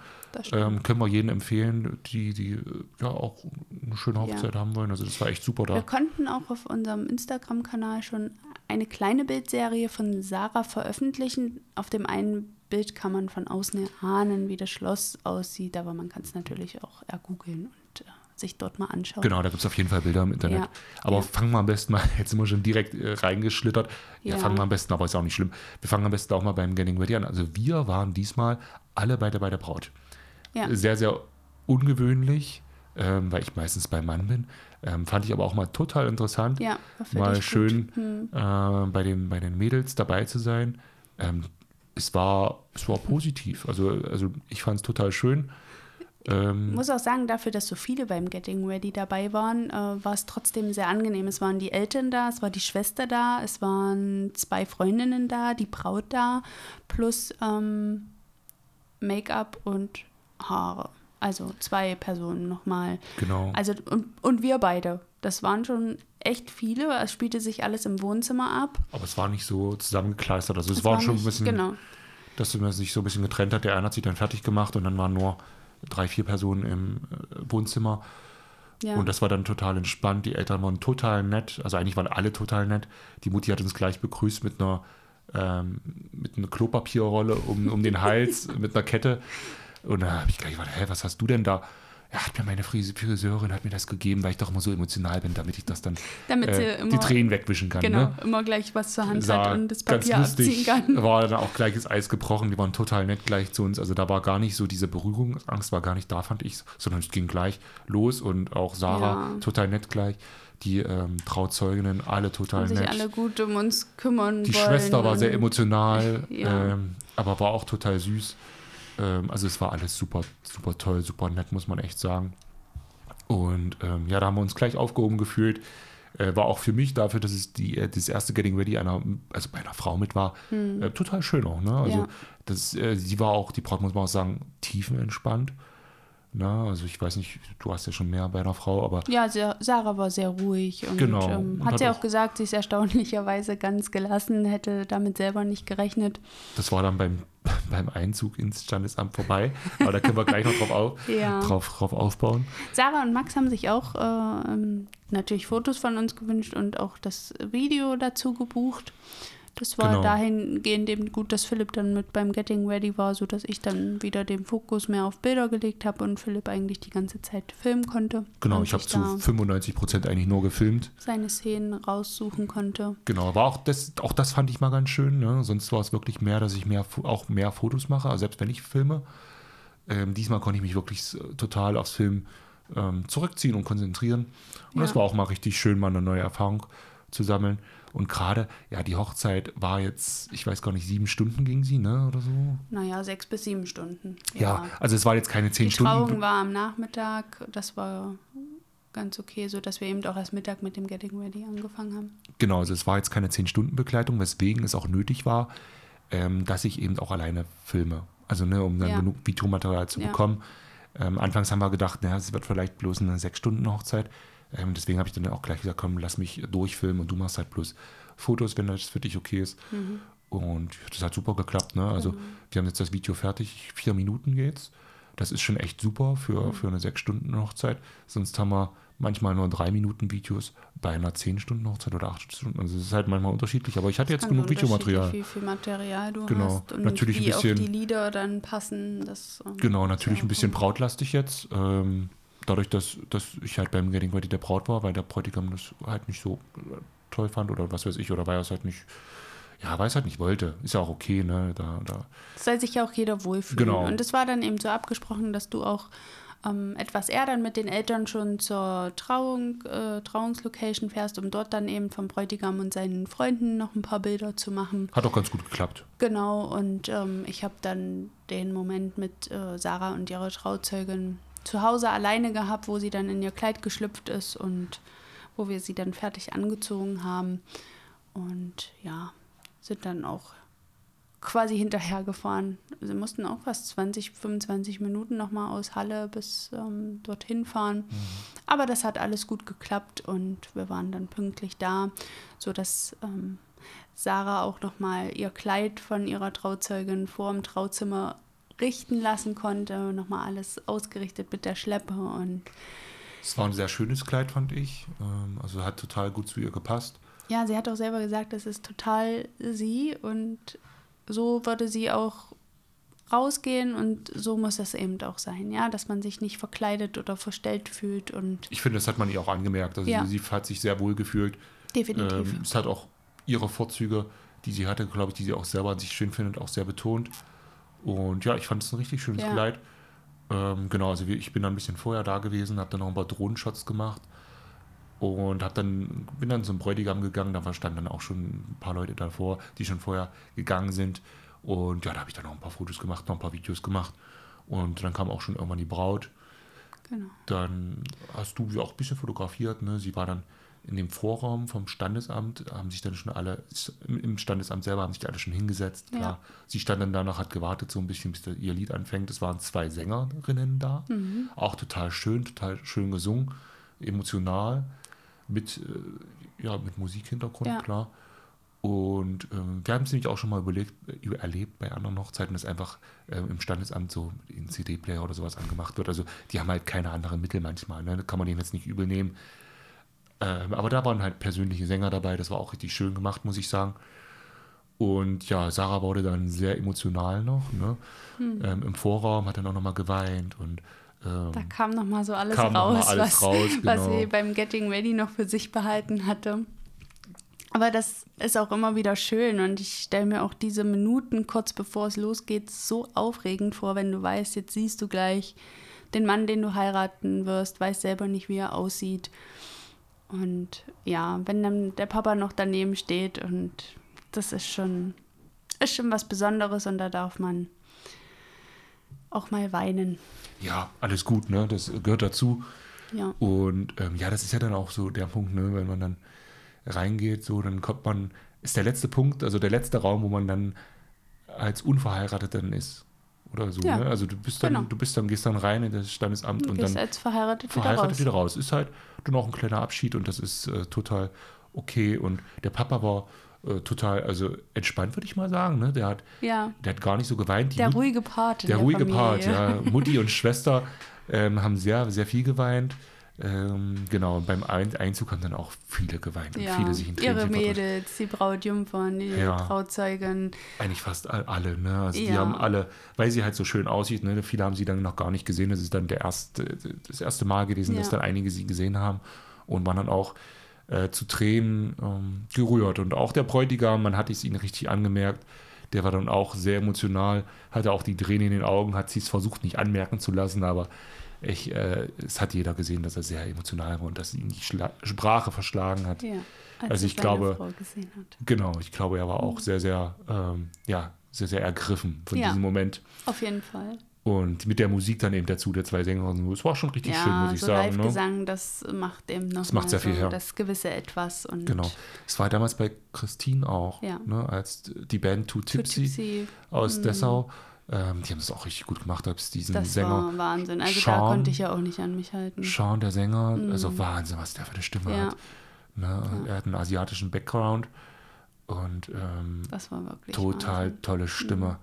Speaker 2: Ähm, können wir jedem empfehlen, die, die ja auch eine schöne Hochzeit haben wollen. Also das war echt super
Speaker 1: Wir
Speaker 2: da.
Speaker 1: konnten auch auf unserem Instagram-Kanal schon eine kleine Bildserie von Sarah veröffentlichen. Auf dem einen Bild kann man von außen erahnen, wie das Schloss aussieht, aber man kann es natürlich auch ergoogeln und äh, sich dort mal anschauen.
Speaker 2: Genau, da gibt es auf jeden Fall Bilder im Internet.
Speaker 1: Ja.
Speaker 2: Aber
Speaker 1: Ja.
Speaker 2: fangen wir am besten mal, jetzt sind wir schon direkt äh, reingeschlittert. Ja.
Speaker 1: Ja.
Speaker 2: fangen wir am besten, aber ist auch nicht schlimm. Wir fangen am besten auch mal beim Getting Ready an. Also wir waren diesmal alle beide bei der Braut.
Speaker 1: Ja.
Speaker 2: Sehr, sehr ungewöhnlich, ähm, weil ich meistens beim Mann bin. Ähm, fand ich aber auch mal total interessant,
Speaker 1: Ja, war für
Speaker 2: mal schön.
Speaker 1: Hm.
Speaker 2: äh, bei, den, bei den Mädels dabei zu sein. Ähm, es, war, es war positiv. Also, also ich fand es total schön. Ähm,
Speaker 1: Ich muss auch sagen, dafür, dass so viele beim Getting Ready dabei waren, äh, war es trotzdem sehr angenehm. Es waren die Eltern da, es war die Schwester da, es waren zwei Freundinnen da, die Braut da, plus ähm, Make-up und Haare. Also zwei Personen nochmal.
Speaker 2: genau.
Speaker 1: Also und, und wir beide. Das waren schon echt viele. Es spielte sich alles im Wohnzimmer ab.
Speaker 2: aber es war nicht so zusammengekleistert. Also es,
Speaker 1: Es
Speaker 2: war,
Speaker 1: war
Speaker 2: schon
Speaker 1: nicht-
Speaker 2: ein bisschen,
Speaker 1: Genau.
Speaker 2: dass man sich so ein bisschen getrennt hat. Der eine hat sich dann fertig gemacht und dann waren nur drei, vier Personen im äh, Wohnzimmer.
Speaker 1: Ja.
Speaker 2: Und das war dann total entspannt. Die Eltern waren total nett. Also eigentlich waren alle total nett. Die Mutti hat uns gleich begrüßt mit einer, ähm, mit einer Klopapierrolle um, um den Hals, mit einer Kette. Und da habe ich gleich gedacht, hä, was hast du denn da? Ja, hat mir meine Frise- Friseurin hat mir das gegeben, weil ich doch immer so emotional bin, damit ich das dann
Speaker 1: Damit sie
Speaker 2: äh,
Speaker 1: immer-
Speaker 2: die Tränen wegwischen kann.
Speaker 1: Genau,
Speaker 2: Ne?
Speaker 1: immer gleich was zur Hand
Speaker 2: Sah
Speaker 1: hat und das
Speaker 2: ganz
Speaker 1: Papier
Speaker 2: lustig,
Speaker 1: abziehen kann.
Speaker 2: war dann auch gleich das Eis gebrochen, die waren total nett gleich zu uns, also da war gar nicht so diese Berührungsangst, war gar nicht da, fand ich, sondern es ging gleich los und auch Sarah
Speaker 1: Ja.
Speaker 2: total nett gleich, die ähm, Trauzeuginnen, alle total
Speaker 1: Und sich
Speaker 2: nett.
Speaker 1: alle gut um uns kümmern
Speaker 2: Die
Speaker 1: wollen.
Speaker 2: Schwester war sehr emotional,
Speaker 1: Ja.
Speaker 2: ähm, aber war auch total süß. Ähm, also es war alles super, super toll, super nett, muss man echt sagen. Und ähm, ja, da haben wir uns gleich aufgehoben gefühlt. Äh, war auch für mich dafür, dass es die, äh, das erste Getting Ready einer, also bei einer Frau mit war, äh, total schön auch. Ne? Also
Speaker 1: Hm. Ja.
Speaker 2: das, äh, sie war auch, die Braut muss man auch sagen, tiefenentspannt. Na, also ich weiß nicht, du hast ja schon mehr bei einer Frau, aber
Speaker 1: Ja, sehr, Sarah war sehr ruhig und
Speaker 2: Genau.
Speaker 1: ähm,
Speaker 2: Und
Speaker 1: hat
Speaker 2: hat
Speaker 1: sie
Speaker 2: auch-
Speaker 1: auch gesagt, sie ist erstaunlicherweise ganz gelassen, hätte damit selber nicht gerechnet.
Speaker 2: das war dann beim, beim Einzug ins Standesamt vorbei. Aber da können wir gleich noch drauf, auf,
Speaker 1: Ja.
Speaker 2: drauf, drauf aufbauen.
Speaker 1: Sarah und Max haben sich auch äh, natürlich Fotos von uns gewünscht und auch das Video dazu gebucht. Das war
Speaker 2: Genau.
Speaker 1: dahingehend eben gut, dass Philipp dann mit beim Getting Ready war, sodass ich dann wieder den Fokus mehr auf Bilder gelegt habe und Philipp eigentlich die ganze Zeit filmen konnte.
Speaker 2: Genau, ich habe zu
Speaker 1: da
Speaker 2: 95 Prozent eigentlich nur gefilmt.
Speaker 1: seine Szenen raussuchen konnte.
Speaker 2: Genau, war auch das, auch das fand ich mal ganz schön. Ne? Sonst war es wirklich mehr, dass ich mehr, auch mehr Fotos mache, also selbst wenn ich filme. Ähm, diesmal konnte ich mich wirklich total aufs Film ähm, zurückziehen und konzentrieren. Und das
Speaker 1: Ja.
Speaker 2: war auch mal richtig schön, mal eine neue Erfahrung zu sammeln. Und gerade, ja, die Hochzeit war jetzt, ich weiß gar nicht, sieben Stunden ging sie, ne, oder so.
Speaker 1: Naja, sechs bis sieben Stunden.
Speaker 2: Ja, also es war jetzt keine zehn
Speaker 1: Die Trauung
Speaker 2: Stunden.
Speaker 1: war am Nachmittag, das war ganz okay, sodass wir eben auch erst Mittag mit dem Getting Ready angefangen haben.
Speaker 2: Genau, also es war jetzt keine 10-Stunden-Begleitung, weswegen es auch nötig war, ähm, dass ich eben auch alleine filme. Also, ne, um dann
Speaker 1: Ja.
Speaker 2: genug Videomaterial zu
Speaker 1: Ja.
Speaker 2: bekommen. Ähm, anfangs haben wir gedacht, naja, es wird vielleicht bloß eine 6-Stunden-Hochzeit. Ähm, deswegen habe ich dann auch gleich gesagt, komm, lass mich durchfilmen und du machst halt bloß Fotos, wenn das für dich okay ist.
Speaker 1: Mhm.
Speaker 2: Und das hat super geklappt. Ne? Also, wir haben jetzt das Video fertig, vier Minuten geht's. Das ist schon echt super
Speaker 1: Mhm.
Speaker 2: für, für eine 6-Stunden-Hochzeit. Sonst haben wir manchmal nur 3 Minuten Videos bei einer 10-Stunden-Hochzeit oder 8 Stunden. Also es ist halt manchmal unterschiedlich, aber ich hatte jetzt
Speaker 1: Ganz
Speaker 2: genug Videomaterial.
Speaker 1: Wie viel Material du
Speaker 2: Genau.
Speaker 1: hast und
Speaker 2: Natürlich ein
Speaker 1: wie
Speaker 2: bisschen-
Speaker 1: auch die Lieder dann passen. Das, ähm,
Speaker 2: Genau, natürlich ein bisschen brautlastig jetzt. Ähm, dadurch, dass, dass ich halt beim Getting Ready der Braut war, weil der Bräutigam das halt nicht so äh, toll fand oder was weiß ich, oder weil er es halt nicht, ja, weil es halt nicht wollte. Ist ja auch okay, ne? Da, da.
Speaker 1: soll sich ja auch jeder wohlfühlen.
Speaker 2: Genau.
Speaker 1: Und es war dann eben so abgesprochen, dass du auch ähm, etwas eher dann mit den Eltern schon zur Trauung, äh, Trauungslocation fährst, um dort dann eben vom Bräutigam und seinen Freunden noch ein paar Bilder zu machen.
Speaker 2: Hat auch ganz gut geklappt.
Speaker 1: Genau, und ähm, ich habe dann den Moment mit äh, Sarah und ihrer Trauzeugin zu Hause alleine gehabt, wo sie dann in ihr Kleid geschlüpft ist und wo wir sie dann fertig angezogen haben. Und ja, sind dann auch quasi hinterhergefahren. Sie mussten auch fast 20, 25 Minuten nochmal aus Halle bis ähm, dorthin fahren. Aber das hat alles gut geklappt und wir waren dann pünktlich da, sodass ähm, Sarah auch nochmal ihr Kleid von ihrer Trauzeugin vor dem Trauzimmer richten lassen konnte. Nochmal alles ausgerichtet mit der Schleppe und
Speaker 2: Es war ein sehr schönes Kleid, fand ich. Ähm, also hat total gut zu ihr gepasst.
Speaker 1: ja, sie hat auch selber gesagt, das ist total sie und so würde sie auch rausgehen und so muss es eben auch sein, ja, dass man sich nicht verkleidet oder verstellt fühlt und
Speaker 2: Ich finde, das hat man ihr auch angemerkt. Also
Speaker 1: Ja.
Speaker 2: sie, sie hat sich sehr wohl gefühlt.
Speaker 1: definitiv.
Speaker 2: Ähm, es hat auch ihre Vorzüge, die sie hatte, glaube ich, die sie auch selber an sich schön findet, auch sehr betont. Und ja, ich fand es ein richtig schönes
Speaker 1: Ja.
Speaker 2: Kleid. Ähm, genau, also ich bin dann ein bisschen vorher da gewesen, habe dann noch ein paar Drohnenshots gemacht und hab dann, bin dann zum Bräutigam gegangen, da standen dann auch schon ein paar Leute davor, die schon vorher gegangen sind. Und ja, da habe ich dann noch ein paar Fotos gemacht, noch ein paar Videos gemacht. Und dann kam auch schon irgendwann die Braut.
Speaker 1: genau.
Speaker 2: Dann hast du sie auch ein bisschen fotografiert. Ne? Sie war dann in dem Vorraum vom Standesamt, haben sich dann schon alle, im Standesamt selber haben sich alle schon hingesetzt.
Speaker 1: Ja.
Speaker 2: Klar. Sie stand dann danach, hat gewartet, so ein bisschen, bis ihr Lied anfängt. Es waren zwei Sängerinnen da.
Speaker 1: Mhm.
Speaker 2: Auch total schön, total schön gesungen, emotional, mit, äh, ja, mit Musikhintergrund,
Speaker 1: Ja.
Speaker 2: klar. Und ähm, wir haben es nämlich auch schon mal überlegt, äh, erlebt bei anderen Hochzeiten, dass einfach ähm, im Standesamt so ein CD-Player oder sowas angemacht wird. Also die haben halt keine anderen Mittel manchmal. Ne? Da kann man denen jetzt nicht übel nehmen. Ähm, aber da waren halt persönliche Sänger dabei. Das war auch richtig schön gemacht, muss ich sagen. Und ja, Sarah wurde dann sehr emotional noch. Ne? Ähm, Im Vorraum hat dann auch nochmal geweint und Ähm,
Speaker 1: Da kam nochmal so alles
Speaker 2: Kam noch mal
Speaker 1: raus,
Speaker 2: alles
Speaker 1: was,
Speaker 2: raus,
Speaker 1: was
Speaker 2: genau.
Speaker 1: sie beim Getting Ready noch für sich behalten hatte. Aber das ist auch immer wieder schön und ich stelle mir auch diese Minuten kurz bevor es losgeht so aufregend vor, wenn du weißt, jetzt siehst du gleich den Mann, den du heiraten wirst, weißt selber nicht, wie er aussieht. Und ja, wenn dann der Papa noch daneben steht und das ist schon, ist schon was Besonderes und da darf man auch mal weinen.
Speaker 2: ja, alles gut, ne? Das gehört dazu.
Speaker 1: Ja.
Speaker 2: Und ähm, ja, das ist ja dann auch so der Punkt, ne? wenn man dann reingeht, so, dann kommt man, ist der letzte Punkt, also der letzte Raum, wo man dann als unverheiratet dann ist. Oder so,
Speaker 1: Ja,
Speaker 2: ne? Also du bist dann,
Speaker 1: genau.
Speaker 2: du bist dann, gehst dann rein in das Standesamt und
Speaker 1: gehst
Speaker 2: dann
Speaker 1: als verheiratet,
Speaker 2: verheiratet
Speaker 1: wieder raus.
Speaker 2: wieder raus. Ist halt dann auch ein kleiner Abschied und das ist äh, total okay. Und der Papa war äh, total, also entspannt, würde ich mal sagen. Ne? Der, hat,
Speaker 1: Ja,
Speaker 2: der hat gar nicht so geweint. Die
Speaker 1: der
Speaker 2: Mut-
Speaker 1: ruhige Part
Speaker 2: der
Speaker 1: der,
Speaker 2: ruhige
Speaker 1: Familie.
Speaker 2: Part, ja. Mutti und Schwester ähm, haben sehr, sehr viel geweint. Ähm, genau, und beim Ein Einzug haben dann auch viele geweint und
Speaker 1: Ja,
Speaker 2: viele sich in Tränen
Speaker 1: ihre. Mädels, die Brautjungfern, die
Speaker 2: Ja.
Speaker 1: Trauzeugin.
Speaker 2: Eigentlich fast all- alle, ne? Also die
Speaker 1: Ja.
Speaker 2: haben alle, weil sie halt so schön aussieht, ne? Viele haben sie dann noch gar nicht gesehen. Das ist dann der erste, das erste Mal gewesen, dass dann einige sie gesehen haben und waren dann auch äh, zu Tränen ähm, gerührt. Und auch der Bräutigam, man hat es ihnen richtig angemerkt, der war dann auch sehr emotional, hatte auch die Tränen in den Augen, hat sie es versucht nicht anmerken zu lassen, aber ich, äh, es hat jeder gesehen, dass er sehr emotional war und dass ihn die Schla Sprache verschlagen hat.
Speaker 1: Ja, als
Speaker 2: Also
Speaker 1: er
Speaker 2: ich glaube-. Genau, ich glaube, er war auch sehr, sehr, ähm, ja, sehr, sehr ergriffen von
Speaker 1: Ja.
Speaker 2: diesem Moment.
Speaker 1: Auf jeden Fall.
Speaker 2: Und mit der Musik dann eben dazu, der zwei Sänger, es war schon richtig
Speaker 1: ja,
Speaker 2: schön, muss ich
Speaker 1: so
Speaker 2: sagen. Ne?
Speaker 1: Live-Gesang, das macht eben noch
Speaker 2: Das macht sehr viel
Speaker 1: so
Speaker 2: her.
Speaker 1: das gewisse Etwas. Und
Speaker 2: Genau. Es war damals bei Christine auch,
Speaker 1: Ja.
Speaker 2: ne, als die Band Too Tipsy,
Speaker 1: Tipsy,
Speaker 2: aus Dessau. Ähm, die haben das auch richtig gut gemacht, als diesen
Speaker 1: das
Speaker 2: Sänger.
Speaker 1: war Wahnsinn. Also da
Speaker 2: Sean-
Speaker 1: konnte ich ja auch nicht an mich halten.
Speaker 2: Sean, der Sänger, also Wahnsinn, was der für eine Stimme
Speaker 1: Mhm. Ja.
Speaker 2: hat. Ne? Er hat einen asiatischen Background und ähm,
Speaker 1: Das war wirklich
Speaker 2: total
Speaker 1: Wahnsinn. Mhm.
Speaker 2: tolle Stimme.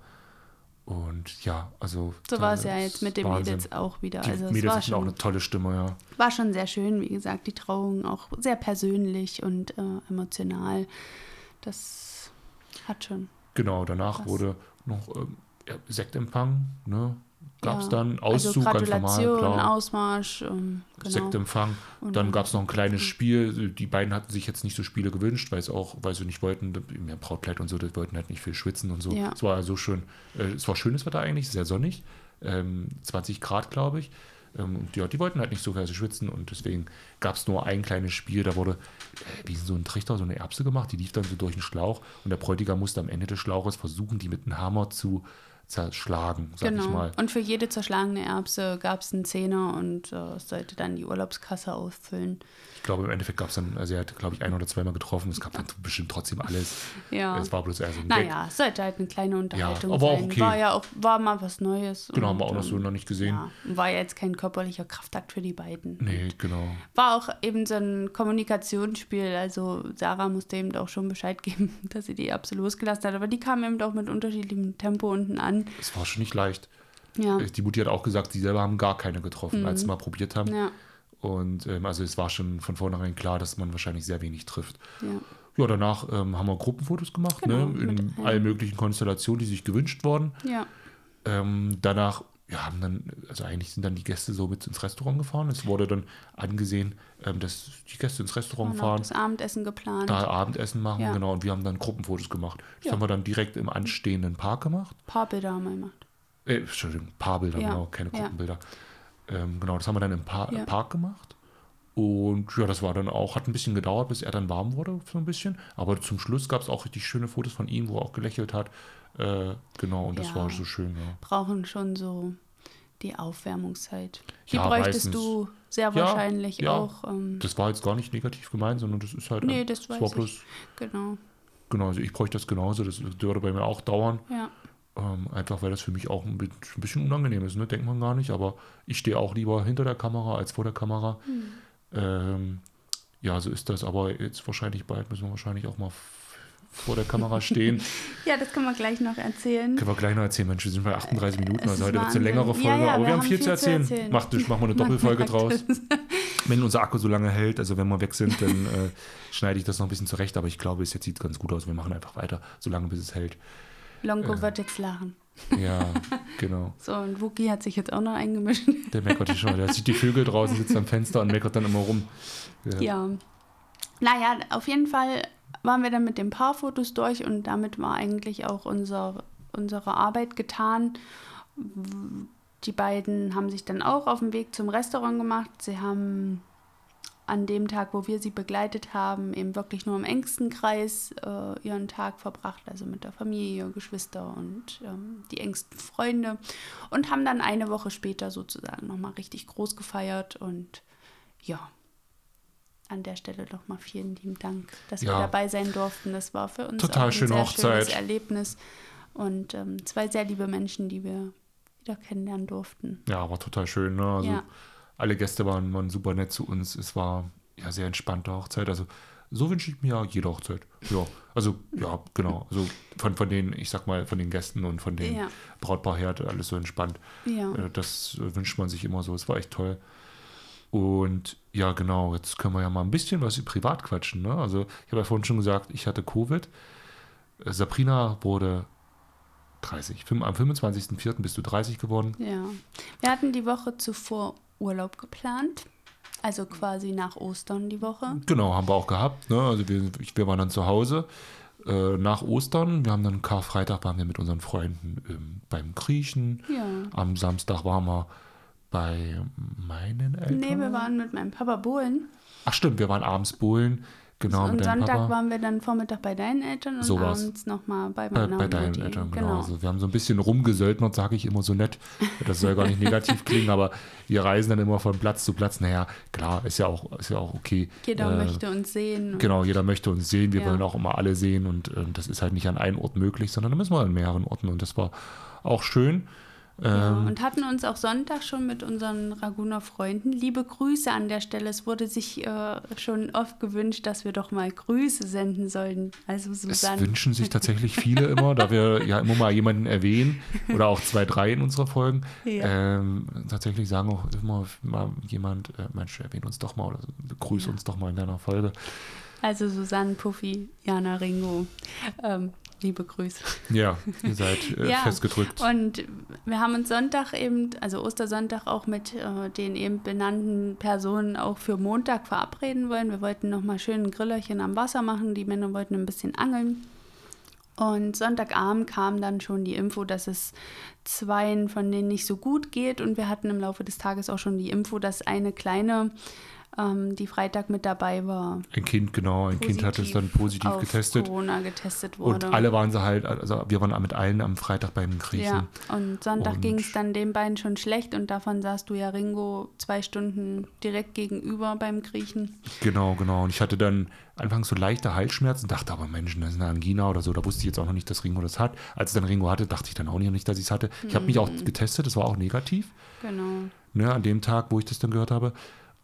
Speaker 2: Und ja, also.
Speaker 1: So war es
Speaker 2: das
Speaker 1: ja jetzt mit den
Speaker 2: Wahnsinn.
Speaker 1: Mädels auch wieder.
Speaker 2: Die
Speaker 1: Also es
Speaker 2: Mädels
Speaker 1: war
Speaker 2: hatten auch
Speaker 1: schon,
Speaker 2: eine tolle Stimme, ja.
Speaker 1: war schon sehr schön, wie gesagt, die Trauung auch sehr persönlich und äh, emotional. Das hat schon.
Speaker 2: Genau, danach
Speaker 1: Krass.
Speaker 2: wurde noch ähm, ja, Sektempfang, ne? Gab es
Speaker 1: ja,
Speaker 2: dann Auszug,
Speaker 1: also
Speaker 2: ganz normal, klar.
Speaker 1: Ausmarsch, ähm, genau.
Speaker 2: Sektempfang.
Speaker 1: Und
Speaker 2: Dann gab es noch ein kleines Spiel. Die beiden hatten sich jetzt nicht so Spiele gewünscht, weil es auch, weil sie nicht wollten, mehr Brautkleid und so, die wollten halt nicht viel schwitzen und so.
Speaker 1: Ja.
Speaker 2: Es war so schön, äh, es war schönes Wetter eigentlich, sehr sonnig, ähm, 20 Grad, glaube ich. Ähm, und ja, die wollten halt nicht so viel schwitzen und deswegen gab es nur ein kleines Spiel, da wurde äh, wie so ein Trichter, so eine Erbse gemacht, die lief dann so durch den Schlauch und der Bräutigam musste am Ende des Schlauches versuchen, die mit einem Hammer zu zerschlagen, sag ich
Speaker 1: Genau.
Speaker 2: mal.
Speaker 1: Und für jede zerschlagene Erbse gab es einen Zehner und äh, sollte dann die Urlaubskasse auffüllen.
Speaker 2: Ich glaube, im Endeffekt gab es dann, also er hat, glaube ich, ein oder zweimal getroffen, es gab dann bestimmt trotzdem alles.
Speaker 1: Ja.
Speaker 2: Es war bloß eher so ein Gag.
Speaker 1: Naja, es sollte halt eine kleine Unterhaltung
Speaker 2: aber auch
Speaker 1: sein.
Speaker 2: okay.
Speaker 1: War ja auch, war mal was Neues.
Speaker 2: Genau, haben
Speaker 1: und,
Speaker 2: wir auch noch so
Speaker 1: ähm,
Speaker 2: noch nicht gesehen.
Speaker 1: Ja, war ja jetzt kein körperlicher Kraftakt für die beiden.
Speaker 2: Nee, genau.
Speaker 1: War auch eben so ein Kommunikationsspiel. Also Sarah musste eben auch schon Bescheid geben, dass sie die Erbse losgelassen hat. Aber die kam eben auch mit unterschiedlichem Tempo unten an.
Speaker 2: Es war schon nicht leicht.
Speaker 1: Ja,
Speaker 2: Die Mutti hat auch gesagt, sie selber haben gar keine getroffen, als sie mal probiert haben.
Speaker 1: Mhm. ja,
Speaker 2: Und ähm, also es war schon von vornherein klar, dass man wahrscheinlich sehr wenig trifft.
Speaker 1: ja.
Speaker 2: Ja, danach ähm, haben wir Gruppenfotos gemacht,
Speaker 1: Genau,
Speaker 2: ne? in
Speaker 1: allen.
Speaker 2: möglichen Konstellationen, die sich gewünscht wurden.
Speaker 1: Ja,
Speaker 2: Ähm, danach ja, haben dann, also eigentlich sind dann die Gäste so mit ins Restaurant gefahren. Es wurde dann angesehen, ähm, dass die Gäste ins Restaurant
Speaker 1: auch
Speaker 2: fahren.
Speaker 1: das Abendessen geplant.
Speaker 2: da Abendessen machen,
Speaker 1: Ja.
Speaker 2: genau, und wir haben dann Gruppenfotos gemacht. Das
Speaker 1: Ja.
Speaker 2: haben wir dann direkt im anstehenden Park gemacht.
Speaker 1: Paar Bilder haben wir gemacht.
Speaker 2: Äh, Entschuldigung, Paarbilder,
Speaker 1: Ja.
Speaker 2: genau, keine. Gruppenbilder. Ähm, genau, das haben wir dann im pa
Speaker 1: Ja.
Speaker 2: Park gemacht. Und ja, das war dann auch, hat ein bisschen gedauert, bis er dann warm wurde, so ein bisschen. Aber zum Schluss gab es auch richtig schöne Fotos von ihm, wo er auch gelächelt hat. Äh, genau, und das
Speaker 1: Ja.
Speaker 2: war so schön, ja.
Speaker 1: Brauchen schon so die Aufwärmungszeit. Die
Speaker 2: Ja,
Speaker 1: bräuchtest
Speaker 2: meistens.
Speaker 1: du sehr wahrscheinlich auch. Ähm,
Speaker 2: Das war jetzt gar nicht negativ gemeint, sondern das ist halt.
Speaker 1: Nee,
Speaker 2: ein-
Speaker 1: das
Speaker 2: war bloß,
Speaker 1: genau,
Speaker 2: genau, also ich bräuchte das genauso, das würde bei mir auch dauern.
Speaker 1: ja.
Speaker 2: Ähm, einfach weil das für mich auch ein bi- ein bisschen unangenehm ist, ne? denkt man gar nicht. Aber ich stehe auch lieber hinter der Kamera als vor der Kamera.
Speaker 1: Hm.
Speaker 2: Ähm, ja, so ist das. Aber jetzt wahrscheinlich bald müssen wir wahrscheinlich auch mal vor der Kamera stehen.
Speaker 1: Ja, das können wir gleich noch erzählen.
Speaker 2: Können wir gleich noch erzählen, Mensch, wir sind bei 38 Minuten,
Speaker 1: es
Speaker 2: also heute wird es eine längere Folge,
Speaker 1: Ja, ja,
Speaker 2: aber wir,
Speaker 1: wir
Speaker 2: haben viel zu
Speaker 1: viel zu
Speaker 2: erzählen.
Speaker 1: erzählen.
Speaker 2: Macht, machen wir eine Doppelfolge draus. Wenn unser Akku so lange hält, also wenn wir weg sind, dann äh, schneide ich das noch ein bisschen zurecht, aber ich glaube, es jetzt sieht ganz gut aus. Wir machen einfach weiter, solange bis es hält.
Speaker 1: Longo wird jetzt lachen.
Speaker 2: Ja, genau.
Speaker 1: So, und Wookie hat sich jetzt auch noch eingemischt.
Speaker 2: Der meckert schon. Der sieht die Vögel draußen, sitzt am Fenster und meckert dann immer rum.
Speaker 1: Ja. ja. Naja, auf jeden Fall waren wir dann mit den Paarfotos durch und damit war eigentlich auch unser, unsere Arbeit getan. Die beiden haben sich dann auch auf den Weg zum Restaurant gemacht. Sie haben an dem Tag, wo wir sie begleitet haben, eben wirklich nur im engsten Kreis äh, ihren Tag verbracht, also mit der Familie, Geschwister und ähm, die engsten Freunde und haben dann eine Woche später sozusagen nochmal richtig groß gefeiert und ja, an der Stelle nochmal vielen lieben Dank, dass ja. wir dabei sein durften. Das war für uns
Speaker 2: Total
Speaker 1: auch ein
Speaker 2: schöne
Speaker 1: sehr
Speaker 2: Hochzeit.
Speaker 1: schönes Erlebnis und ähm, zwei sehr liebe Menschen, die wir wieder kennenlernen durften.
Speaker 2: Ja, war total schön. Ne? Also ja alle Gäste waren, waren super nett zu uns. Es war ja sehr entspannte Hochzeit. Also so wünsche ich mir ja jede Hochzeit. Ja, also ja, genau. Also von, von den, ich sag mal, von den Gästen und von den ja. Brautpaar her alles so entspannt.
Speaker 1: Ja.
Speaker 2: Äh, das wünscht man sich immer so. Es war echt toll. Und ja, genau, jetzt können wir ja mal ein bisschen was über privat quatschen. Ne? Also ich habe ja vorhin schon gesagt, ich hatte Covid. Sabrina wurde 30. Am 25.04. bist du 30 geworden.
Speaker 1: Ja. Wir hatten die Woche zuvor Urlaub geplant. Also quasi nach Ostern die Woche.
Speaker 2: Genau, haben wir auch gehabt. Ne? Also wir, wir waren dann zu Hause äh, nach Ostern. Wir haben dann Karfreitag waren wir mit unseren Freunden ähm, beim Griechen.
Speaker 1: Ja.
Speaker 2: Am Samstag waren wir bei meinen Eltern.
Speaker 1: Nee, wir waren mit meinem Papa bohlen.
Speaker 2: Ach stimmt, wir waren abends bohlen. Genau,
Speaker 1: und Sonntag Papa. waren wir dann Vormittag bei deinen Eltern und so abends nochmal bei meiner
Speaker 2: Bei, bei deinen Eltern, genau. genau. Also wir haben so ein bisschen rumgesöldnert, sage ich immer so nett. Das soll gar nicht negativ klingen, aber wir reisen dann immer von Platz zu Platz. Naja, klar, ist ja auch, ist ja auch okay.
Speaker 1: Jeder äh, möchte uns sehen.
Speaker 2: Genau, jeder möchte uns sehen. Wir ja. wollen auch immer alle sehen und äh, das ist halt nicht an einem Ort möglich, sondern da müssen wir an mehreren Orten und das war auch schön.
Speaker 1: Ja, ähm, und hatten uns auch Sonntag schon mit unseren Raguner Freunden liebe Grüße an der Stelle. Es wurde sich äh, schon oft gewünscht, dass wir doch mal Grüße senden sollten. Also Susanne.
Speaker 2: Es wünschen sich tatsächlich viele immer, da wir ja immer mal jemanden erwähnen oder auch zwei, drei in unserer Folgen. Ja. Ähm, tatsächlich sagen auch immer mal jemand, äh, Mensch, erwähne uns doch mal oder grüß ja. uns doch mal in deiner Folge.
Speaker 1: Also Susanne, Puffy, Jana Ringo. Ähm, Liebe Grüße.
Speaker 2: Ja, ihr seid äh, ja, festgedrückt.
Speaker 1: Und wir haben uns Sonntag eben, also Ostersonntag auch mit äh, den eben benannten Personen auch für Montag verabreden wollen. Wir wollten nochmal schön ein Grillerchen am Wasser machen. Die Männer wollten ein bisschen angeln. Und Sonntagabend kam dann schon die Info, dass es zweien von denen nicht so gut geht. Und wir hatten im Laufe des Tages auch schon die Info, dass eine kleine ähm, die Freitag mit dabei war.
Speaker 2: Ein Kind, genau, ein Kind hat es dann positiv auf getestet.
Speaker 1: Corona getestet wurde.
Speaker 2: Und alle waren sie halt, also wir waren mit allen am Freitag beim Griechen. Ja,
Speaker 1: und Sonntag ging es dann den beiden schon schlecht und davon saßt du ja Ringo zwei Stunden direkt gegenüber beim Griechen.
Speaker 2: Genau, genau. Und ich hatte dann anfangs so leichte Halsschmerzen, dachte aber, Mensch, das ist eine Angina oder so. Da wusste ich jetzt auch noch nicht, dass Ringo das hat. Als es dann Ringo hatte, dachte ich dann auch nicht, dass ich es hatte. Ich habe mich auch mhm. getestet, das war auch negativ.
Speaker 1: Genau.
Speaker 2: Ne, an dem Tag, wo ich das dann gehört habe.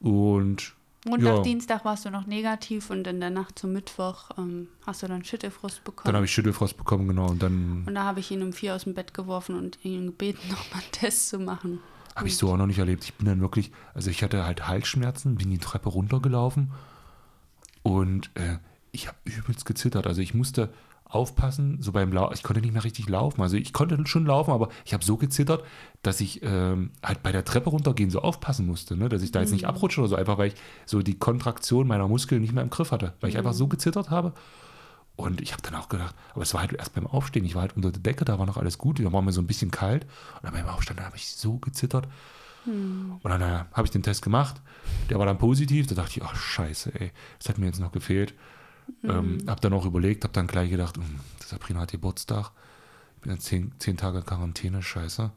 Speaker 2: Und
Speaker 1: Montag, ja. Dienstag warst du noch negativ und in der Nacht zum Mittwoch ähm, hast du dann Schüttelfrost bekommen.
Speaker 2: Dann habe ich Schüttelfrost bekommen, genau. Und dann.
Speaker 1: Und da habe ich ihn um vier aus dem Bett geworfen und ihn gebeten, nochmal einen Test zu machen.
Speaker 2: Habe ich so auch noch nicht erlebt. Ich bin dann wirklich, also ich hatte halt Halsschmerzen, bin die Treppe runtergelaufen und äh, ich habe übelst gezittert. Also ich musste aufpassen, so beim Laufen, ich konnte nicht mehr richtig laufen. Also ich konnte schon laufen, aber ich habe so gezittert, dass ich ähm, halt bei der Treppe runtergehen so aufpassen musste, ne? dass ich da jetzt nicht mhm. abrutsche oder so, einfach weil ich so die Kontraktion meiner Muskeln nicht mehr im Griff hatte, weil ich einfach so mhm. gezittert habe. Und ich habe dann auch gedacht, aber es war halt erst beim Aufstehen, ich war halt unter der Decke, da war noch alles gut, da war mir so ein bisschen kalt. Und dann beim Aufstehen habe ich so gezittert. Hm. Und dann äh, habe ich den Test gemacht, der war dann positiv, da dachte ich, ach scheiße, ey, das hat mir jetzt noch gefehlt. Mhm. Ähm, hab dann auch überlegt, hab dann gleich gedacht, hm, Sabrina hat Geburtstag. Ich bin jetzt zehn, zehn Tage Quarantäne, scheiße.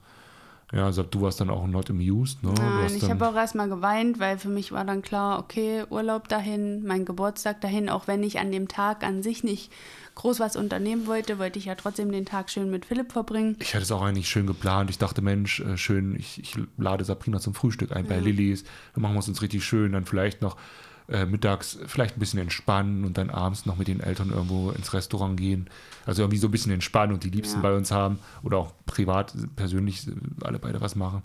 Speaker 2: Ja, also du warst dann auch not amused, ne?
Speaker 1: Nein, ich habe auch erstmal geweint, weil für mich war dann klar, okay, Urlaub dahin, mein Geburtstag dahin, auch wenn ich an dem Tag an sich nicht groß was unternehmen wollte, wollte ich ja trotzdem den Tag schön mit Philipp verbringen.
Speaker 2: Ich hatte es auch eigentlich schön geplant. Ich dachte, Mensch, äh, schön, ich, ich lade Sabrina zum Frühstück ein ja. bei Lillys. Dann machen wir es uns richtig schön. Dann vielleicht noch äh, mittags vielleicht ein bisschen entspannen und dann abends noch mit den Eltern irgendwo ins Restaurant gehen. Also irgendwie so ein bisschen entspannen und die Liebsten ja. bei uns haben oder auch privat, persönlich alle beide was machen.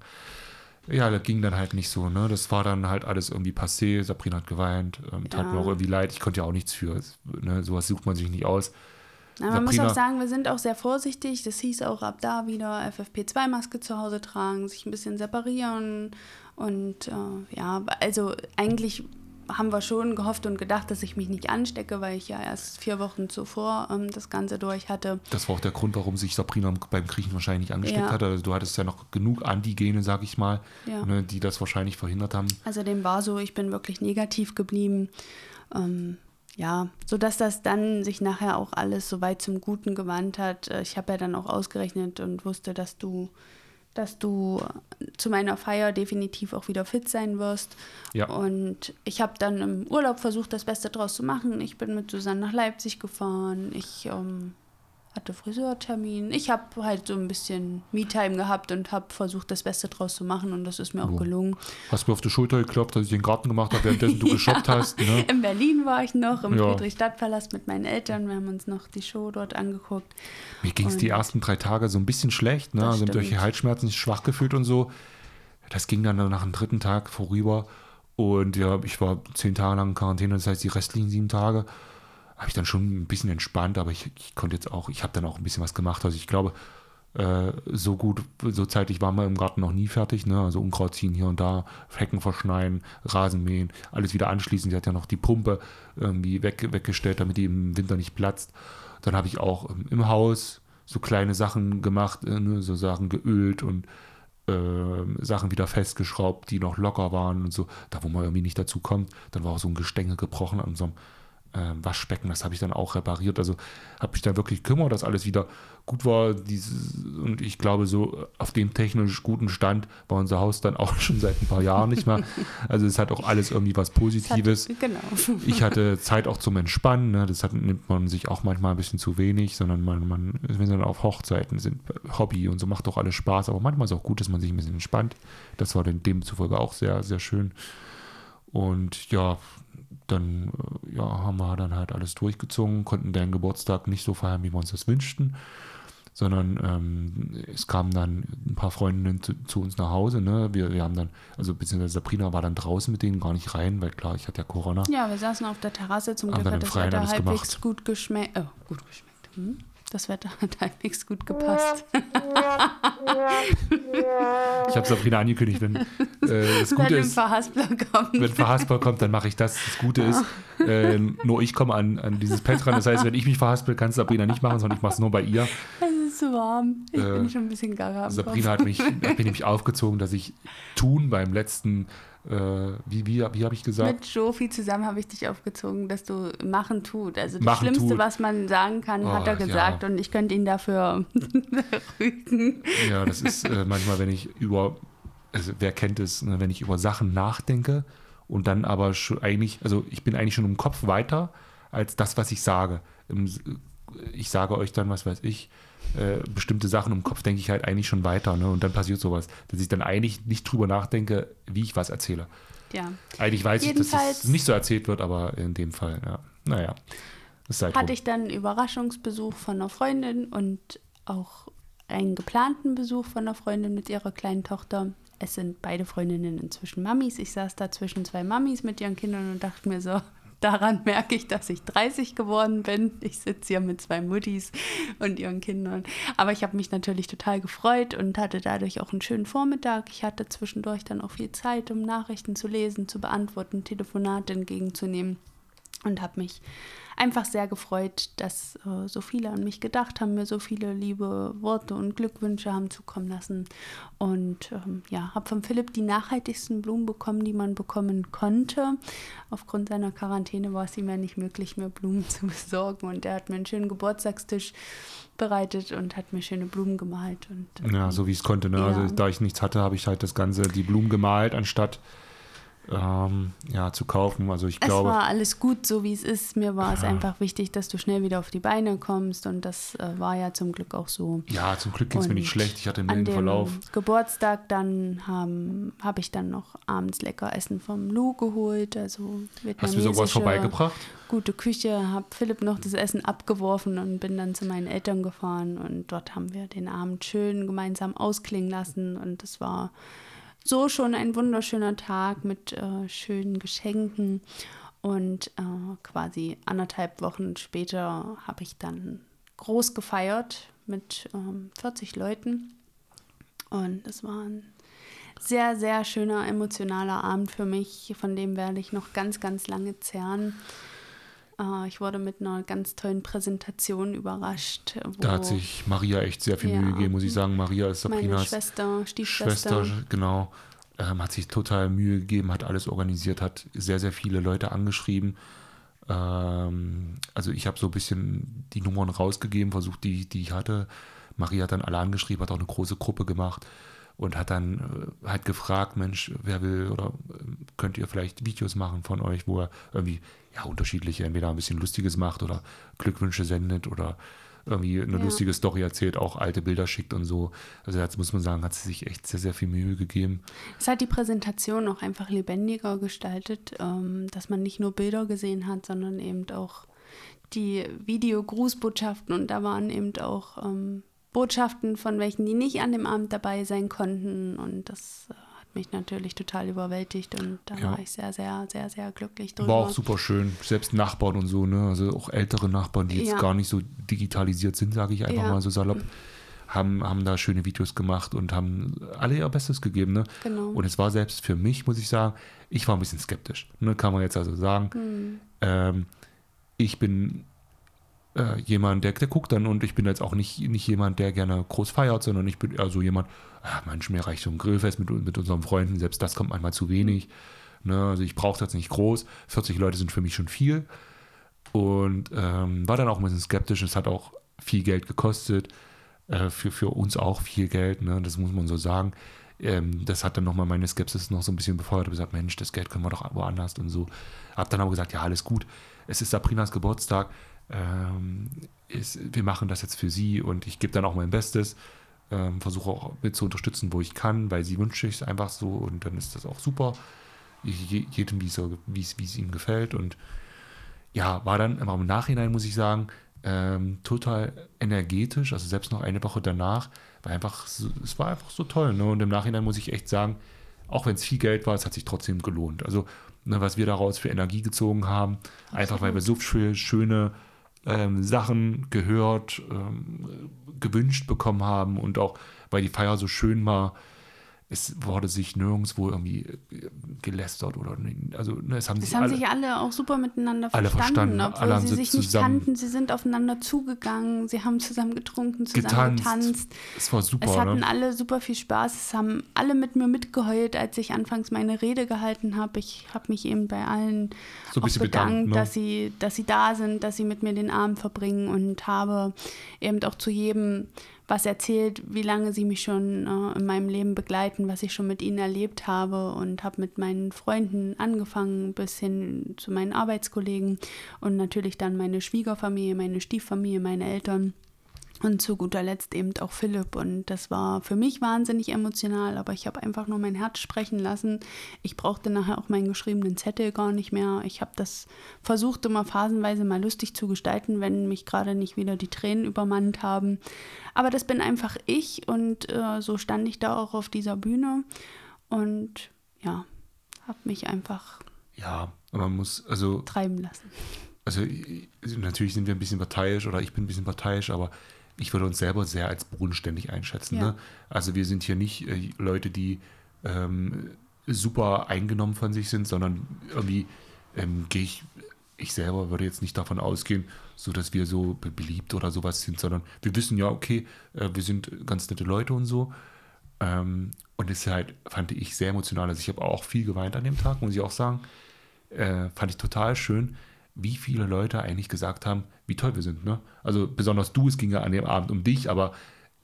Speaker 2: Ja, das ging dann halt nicht so, ne? Das war dann halt alles irgendwie passé. Sabrina hat geweint, ähm, tat ja. mir auch irgendwie leid. Ich konnte ja auch nichts für. Ne? Sowas sucht man sich nicht aus.
Speaker 1: Na, man muss auch sagen, wir sind auch sehr vorsichtig. Das hieß auch ab da wieder FFP2-Maske zu Hause tragen, sich ein bisschen separieren. Und äh, ja, also eigentlich haben wir schon gehofft und gedacht, dass ich mich nicht anstecke, weil ich ja erst vier Wochen zuvor ähm, das Ganze durch hatte.
Speaker 2: Das war auch der Grund, warum sich Sabrina beim Kriechen wahrscheinlich nicht angesteckt ja. hat. Also du hattest ja noch genug Antigene, sag ich mal, ja. ne, die das wahrscheinlich verhindert haben.
Speaker 1: Also dem war so, ich bin wirklich negativ geblieben. Ähm, ja, sodass das dann sich nachher auch alles so weit zum Guten gewandt hat. Äh, ich habe ja dann auch ausgerechnet und wusste, dass du dass du zu meiner Feier definitiv auch wieder fit sein wirst. Ja. Und ich habe dann im Urlaub versucht, das Beste draus zu machen. Ich bin mit Susanne nach Leipzig gefahren. Ich ähm, hatte Friseurtermin. Ich habe halt so ein bisschen Me-Time gehabt und habe versucht, das Beste draus zu machen und das ist mir auch gelungen.
Speaker 2: Hast mir auf die Schulter geklopft, dass ich den Garten gemacht habe, währenddessen du geshoppt ja. hast. Ne?
Speaker 1: In Berlin war ich noch, im ja. Friedrichstadtpalast mit meinen Eltern. Wir haben uns noch die Show dort angeguckt.
Speaker 2: Mir ging es die ersten drei Tage so ein bisschen schlecht. Ne? Also durch die Halsschmerzen schwach gefühlt und so. Das ging dann nach dem dritten Tag vorüber. Und ja, ich war zehn Tage lang in Quarantäne, das heißt die restlichen sieben Tage habe ich dann schon ein bisschen entspannt, aber ich, ich konnte jetzt auch, ich habe dann auch ein bisschen was gemacht. Also ich glaube, äh, so gut, so zeitlich waren wir im Garten noch nie fertig. Ne? Also Unkraut ziehen hier und da, Hecken verschneien, Rasen mähen, alles wieder anschließen. Sie hat ja noch die Pumpe irgendwie weg, weggestellt, damit die im Winter nicht platzt. Dann habe ich auch ähm, im Haus so kleine Sachen gemacht, äh, ne? so Sachen geölt und äh, Sachen wieder festgeschraubt, die noch locker waren und so. Da, wo man irgendwie nicht dazu kommt, dann war auch so ein Gestänge gebrochen an unserem äh, Waschbecken, das habe ich dann auch repariert. Also habe ich da wirklich gekümmert, dass alles wieder gut war. Dieses, und ich glaube, so auf dem technisch guten Stand war unser Haus dann auch schon seit ein paar Jahren nicht mehr. Also es hat auch alles irgendwie was Positives. Hat, genau. Ich hatte Zeit auch zum Entspannen. Ne? Das hat, nimmt man sich auch manchmal ein bisschen zu wenig, sondern man, man, wir sind auf Hochzeiten, sind Hobby und so macht doch alles Spaß. Aber manchmal ist es auch gut, dass man sich ein bisschen entspannt. Das war dann demzufolge auch sehr, sehr schön. Und ja, dann äh, ja, haben wir dann halt alles durchgezogen, konnten den Geburtstag nicht so feiern, wie wir uns das wünschten, sondern ähm, es kamen dann ein paar Freundinnen zu, zu, uns nach Hause. Ne? Wir, wir haben dann, also beziehungsweise Sabrina war dann draußen mit denen gar nicht rein, weil klar, ich hatte ja Corona.
Speaker 1: Ja, wir saßen auf der Terrasse, zum Glück hat das Wetter halbwegs gemacht. gut geschmeckt. Oh, gut geschmeckt. Hm? Das Wetter hat halbwegs gut gepasst.
Speaker 2: ich habe Sabrina angekündigt, wenn äh, das Gute wenn ist. Verhaspler kommt. Wenn Verhaspler kommt, dann mache ich das. Das Gute ist, äh, nur ich komme an, an dieses Pad ran. Das heißt, wenn ich mich verhaspel, kann es Sabrina nicht machen, sondern ich mache es nur bei ihr.
Speaker 1: Es ist zu warm. Ich äh, bin schon ein bisschen gaga.
Speaker 2: Sabrina hat mich, hat mich nämlich aufgezogen, dass ich tun beim letzten äh, wie, wie, wie habe ich gesagt?
Speaker 1: Mit Jofi zusammen habe ich dich aufgezogen, dass du machen tut. Also das machen Schlimmste, tut. was man sagen kann, oh, hat er gesagt ja. und ich könnte ihn dafür rügen.
Speaker 2: Ja, das ist äh, manchmal, wenn ich über, also wer kennt es, ne, wenn ich über Sachen nachdenke und dann aber schon eigentlich, also ich bin eigentlich schon im Kopf weiter als das, was ich sage. Ich sage euch dann, was weiß ich, äh, bestimmte Sachen im Kopf denke ich halt eigentlich schon weiter. Ne? Und dann passiert sowas, dass ich dann eigentlich nicht drüber nachdenke, wie ich was erzähle. Ja. Eigentlich weiß Jedenfalls, ich, dass es nicht so erzählt wird, aber in dem Fall, ja. Naja.
Speaker 1: Halt hatte ich dann einen Überraschungsbesuch von einer Freundin und auch einen geplanten Besuch von einer Freundin mit ihrer kleinen Tochter. Es sind beide Freundinnen inzwischen Mamis. Ich saß da zwischen zwei Mamis mit ihren Kindern und dachte mir so, Daran merke ich, dass ich 30 geworden bin. Ich sitze hier mit zwei Muttis und ihren Kindern. Aber ich habe mich natürlich total gefreut und hatte dadurch auch einen schönen Vormittag. Ich hatte zwischendurch dann auch viel Zeit, um Nachrichten zu lesen, zu beantworten, Telefonate entgegenzunehmen und habe mich einfach sehr gefreut, dass äh, so viele an mich gedacht haben, mir so viele liebe Worte und Glückwünsche haben zukommen lassen. Und ähm, ja, habe von Philipp die nachhaltigsten Blumen bekommen, die man bekommen konnte. Aufgrund seiner Quarantäne war es ihm ja nicht möglich, mehr Blumen zu besorgen. Und er hat mir einen schönen Geburtstagstisch bereitet und hat mir schöne Blumen gemalt. Und,
Speaker 2: ähm, ja, so wie ich es konnte. Ne? Ja. Also da ich nichts hatte, habe ich halt das Ganze, die Blumen gemalt, anstatt ähm, ja, zu kaufen. Also ich glaube.
Speaker 1: Es war alles gut, so wie es ist. Mir war ja. es einfach wichtig, dass du schnell wieder auf die Beine kommst und das äh, war ja zum Glück auch so.
Speaker 2: Ja, zum Glück ging es mir nicht schlecht. Ich hatte einen milden Verlauf.
Speaker 1: Geburtstag dann habe hab ich dann noch abends lecker Essen vom Lou geholt. Also
Speaker 2: Hast du sowas vorbeigebracht?
Speaker 1: Gute Küche, habe Philipp noch das Essen abgeworfen und bin dann zu meinen Eltern gefahren und dort haben wir den Abend schön gemeinsam ausklingen lassen und das war so schon ein wunderschöner Tag mit äh, schönen Geschenken. Und äh, quasi anderthalb Wochen später habe ich dann groß gefeiert mit ähm, 40 Leuten. Und es war ein sehr, sehr schöner, emotionaler Abend für mich, von dem werde ich noch ganz, ganz lange zehren. Äh, ich wurde mit einer ganz tollen Präsentation überrascht.
Speaker 2: Da hat sich Maria echt sehr viel ja, Mühe gegeben, muss ich sagen. Maria ist Sabrinas
Speaker 1: meine Schwester, Stiefschwester.
Speaker 2: Schwester, genau. Ähm, hat sich total Mühe gegeben, hat alles organisiert, hat sehr, sehr viele Leute angeschrieben. Ähm, also ich habe so ein bisschen die Nummern rausgegeben, versucht, die, die ich hatte. Maria hat dann alle angeschrieben, hat auch eine große Gruppe gemacht und hat dann äh, halt gefragt, Mensch, wer will oder äh, könnt ihr vielleicht Videos machen von euch, wo er irgendwie ja unterschiedliche, entweder ein bisschen Lustiges macht oder Glückwünsche sendet oder irgendwie eine ja. lustige Story erzählt, auch alte Bilder schickt und so. Also jetzt muss man sagen, hat sie sich echt sehr, sehr viel Mühe gegeben.
Speaker 1: Es hat die Präsentation auch einfach lebendiger gestaltet, ähm, dass man nicht nur Bilder gesehen hat, sondern eben auch die Videogrußbotschaften und da waren eben auch ähm, Botschaften von welchen, die nicht an dem Abend dabei sein konnten und das äh, mich natürlich total überwältigt und da ja. war ich sehr, sehr, sehr, sehr glücklich
Speaker 2: drüber. War auch super schön. Selbst Nachbarn und so, ne? Also auch ältere Nachbarn, die jetzt ja. gar nicht so digitalisiert sind, sage ich einfach ja. mal so salopp, haben, haben da schöne Videos gemacht und haben alle ihr Bestes gegeben, ne? Genau. Und es war selbst für mich, muss ich sagen, ich war ein bisschen skeptisch, ne? Kann man jetzt also sagen. Mhm. Ähm, ich bin äh, jemand, der, der guckt dann und ich bin jetzt auch nicht, nicht jemand, der gerne groß feiert, sondern ich bin eher so jemand, ah, manchmal mir reicht so ein Grillfest mit, mit unseren Freunden, selbst das kommt manchmal zu wenig. Ne? Also ich brauche das nicht groß. 40 Leute sind für mich schon viel. Und ähm, war dann auch ein bisschen skeptisch. Es hat auch viel Geld gekostet. Äh, für, für uns auch viel Geld, ne? das muss man so sagen. Ähm, das hat dann nochmal meine Skepsis noch so ein bisschen befeuert. Ich habe gesagt, Mensch, das Geld können wir doch woanders und so. Hab dann aber gesagt, ja, alles gut. Es ist Sabrinas Geburtstag. Ähm, ist, wir machen das jetzt für sie und ich gebe dann auch mein Bestes ähm, versuche auch mit zu unterstützen, wo ich kann, weil sie wünscht sich einfach so und dann ist das auch super. jedem, wie es ihm gefällt. Und ja, war dann aber im Nachhinein, muss ich sagen, ähm, total energetisch. Also selbst noch eine Woche danach war einfach, so, es war einfach so toll. Ne? Und im Nachhinein muss ich echt sagen, auch wenn es viel Geld war, es hat sich trotzdem gelohnt. Also ne, was wir daraus für Energie gezogen haben, einfach weil wir so viele schöne ähm, Sachen gehört, ähm, gewünscht bekommen haben und auch weil die Feier so schön war, es wurde sich nirgendwo irgendwie äh, gelästert oder also ne, es haben, es
Speaker 1: sich, haben alle, sich alle auch super miteinander alle verstanden, verstanden obwohl alle sie sich nicht kannten. Sie sind aufeinander zugegangen, sie haben zusammen getrunken, zusammen getanzt. getanzt.
Speaker 2: Es war super.
Speaker 1: Es hatten
Speaker 2: ne?
Speaker 1: alle super viel Spaß. Es haben alle mit mir mitgeheult, als ich anfangs meine Rede gehalten habe. Ich habe mich eben bei allen so auch bedankt, bedankt ne? dass sie, dass sie da sind, dass sie mit mir den Abend verbringen und habe eben auch zu jedem was erzählt, wie lange sie mich schon äh, in meinem Leben begleiten, was ich schon mit ihnen erlebt habe und habe mit meinen Freunden angefangen bis hin zu meinen Arbeitskollegen und natürlich dann meine Schwiegerfamilie, meine Stieffamilie, meine Eltern. Und zu guter Letzt eben auch Philipp. Und das war für mich wahnsinnig emotional, aber ich habe einfach nur mein Herz sprechen lassen. Ich brauchte nachher auch meinen geschriebenen Zettel gar nicht mehr. Ich habe das versucht, immer phasenweise mal lustig zu gestalten, wenn mich gerade nicht wieder die Tränen übermannt haben. Aber das bin einfach ich und äh, so stand ich da auch auf dieser Bühne und ja, habe mich einfach.
Speaker 2: Ja, man muss also
Speaker 1: treiben lassen.
Speaker 2: Also natürlich sind wir ein bisschen parteiisch oder ich bin ein bisschen parteiisch, aber ich würde uns selber sehr als bodenständig einschätzen. Ja. Ne? Also wir sind hier nicht äh, Leute, die ähm, super eingenommen von sich sind, sondern irgendwie ähm, gehe ich, ich selber würde jetzt nicht davon ausgehen, so dass wir so beliebt oder sowas sind, sondern wir wissen ja, okay, äh, wir sind ganz nette Leute und so. Ähm, und es halt, fand ich sehr emotional. Also ich habe auch viel geweint an dem Tag, muss ich auch sagen. Äh, fand ich total schön, wie viele Leute eigentlich gesagt haben, wie toll wir sind. Ne? Also besonders du, es ging ja an dem Abend um dich, aber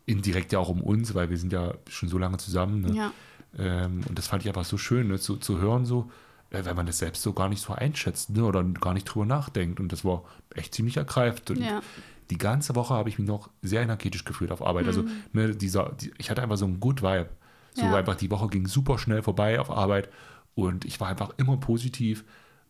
Speaker 2: indirekt ja auch um uns, weil wir sind ja schon so lange zusammen. Ne? Ja. Ähm, und das fand ich einfach so schön, ne? zu, zu hören, so, äh, wenn man das selbst so gar nicht so einschätzt ne? oder gar nicht drüber nachdenkt. Und das war echt ziemlich ergreifend. Und ja. die ganze Woche habe ich mich noch sehr energetisch gefühlt auf Arbeit. Also, mhm. Also ne, dieser, die, ich hatte einfach so ein Good Vibe. So ja. einfach die Woche ging super schnell vorbei auf Arbeit und ich war einfach immer positiv.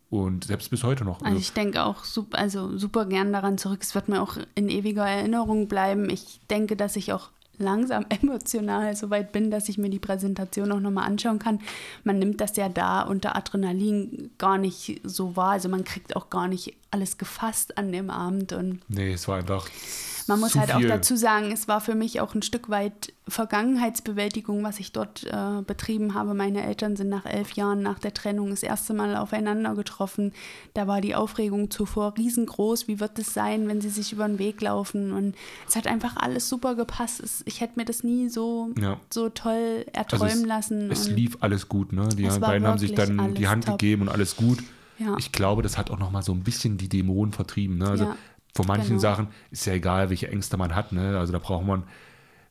Speaker 2: Und selbst bis heute noch.
Speaker 1: Also, also ich denke auch super, also super gern daran zurück. Es wird mir auch in ewiger Erinnerung bleiben. Ich denke, dass ich auch langsam emotional so weit bin, dass ich mir die Präsentation auch nochmal anschauen kann. Man nimmt das ja da unter Adrenalin gar nicht so wahr. Also man kriegt auch gar nicht alles gefasst an dem Abend. Und
Speaker 2: nee, es war einfach
Speaker 1: Man muss halt auch
Speaker 2: viel.
Speaker 1: dazu sagen, es war für mich auch ein Stück weit Vergangenheitsbewältigung, was ich dort äh, betrieben habe. Meine Eltern sind nach elf Jahren nach der Trennung das erste Mal aufeinander getroffen. Da war die Aufregung zuvor riesengroß. Wie wird es sein, wenn sie sich über den Weg laufen? Und es hat einfach alles super gepasst. Es, ich hätte mir das nie so,
Speaker 2: Ja.
Speaker 1: so toll erträumen
Speaker 2: Also es,
Speaker 1: lassen.
Speaker 2: Es lief alles gut, ne? Die beiden haben sich dann die Hand
Speaker 1: top.
Speaker 2: gegeben und alles gut.
Speaker 1: Ja.
Speaker 2: Ich glaube, das hat auch noch mal so ein bisschen die Dämonen vertrieben. Ne? Also
Speaker 1: Ja,
Speaker 2: von manchen
Speaker 1: genau.
Speaker 2: Sachen ist ja egal, welche Ängste man hat. Ne? Also da braucht man,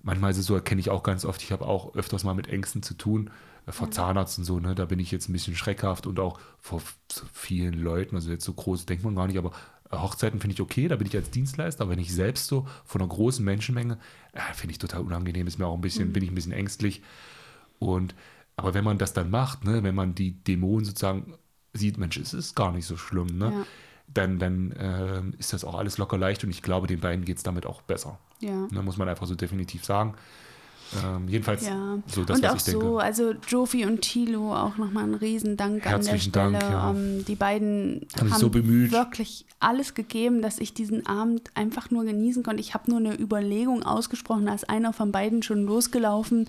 Speaker 2: manchmal ist es so, erkenne ich auch ganz oft, ich habe auch öfters mal mit Ängsten zu tun, äh, vor Zahnarzt und so, ne? da bin ich jetzt ein bisschen schreckhaft und auch vor so vielen Leuten, also jetzt so groß denkt man gar nicht, aber äh, Hochzeiten finde ich okay, da bin ich als Dienstleister, aber wenn ich selbst so von einer großen Menschenmenge, äh, finde ich total unangenehm, ist mir auch ein
Speaker 1: Mhm.
Speaker 2: bisschen, bin ich ein bisschen ängstlich und aber wenn man das dann macht, ne, wenn man die Dämonen sozusagen sieht, Mensch, es ist gar nicht so schlimm, ne?
Speaker 1: Ja.
Speaker 2: Dann, dann ähm, ist das auch alles locker leicht und ich glaube, den beiden geht es damit auch besser.
Speaker 1: ja.
Speaker 2: Ne, muss man einfach so definitiv sagen. Ähm, jedenfalls
Speaker 1: Ja,
Speaker 2: so das,
Speaker 1: und
Speaker 2: was
Speaker 1: auch
Speaker 2: ich denke.
Speaker 1: so, also Jofi und Thilo, auch nochmal ein Riesendank
Speaker 2: Herzlichen
Speaker 1: an der
Speaker 2: Dank,
Speaker 1: Stelle.
Speaker 2: ja.
Speaker 1: Ähm, die beiden
Speaker 2: Haben
Speaker 1: haben
Speaker 2: so bemüht.
Speaker 1: wirklich alles gegeben, dass ich diesen Abend einfach nur genießen konnte. Ich habe nur eine Überlegung ausgesprochen, da ist einer von beiden schon losgelaufen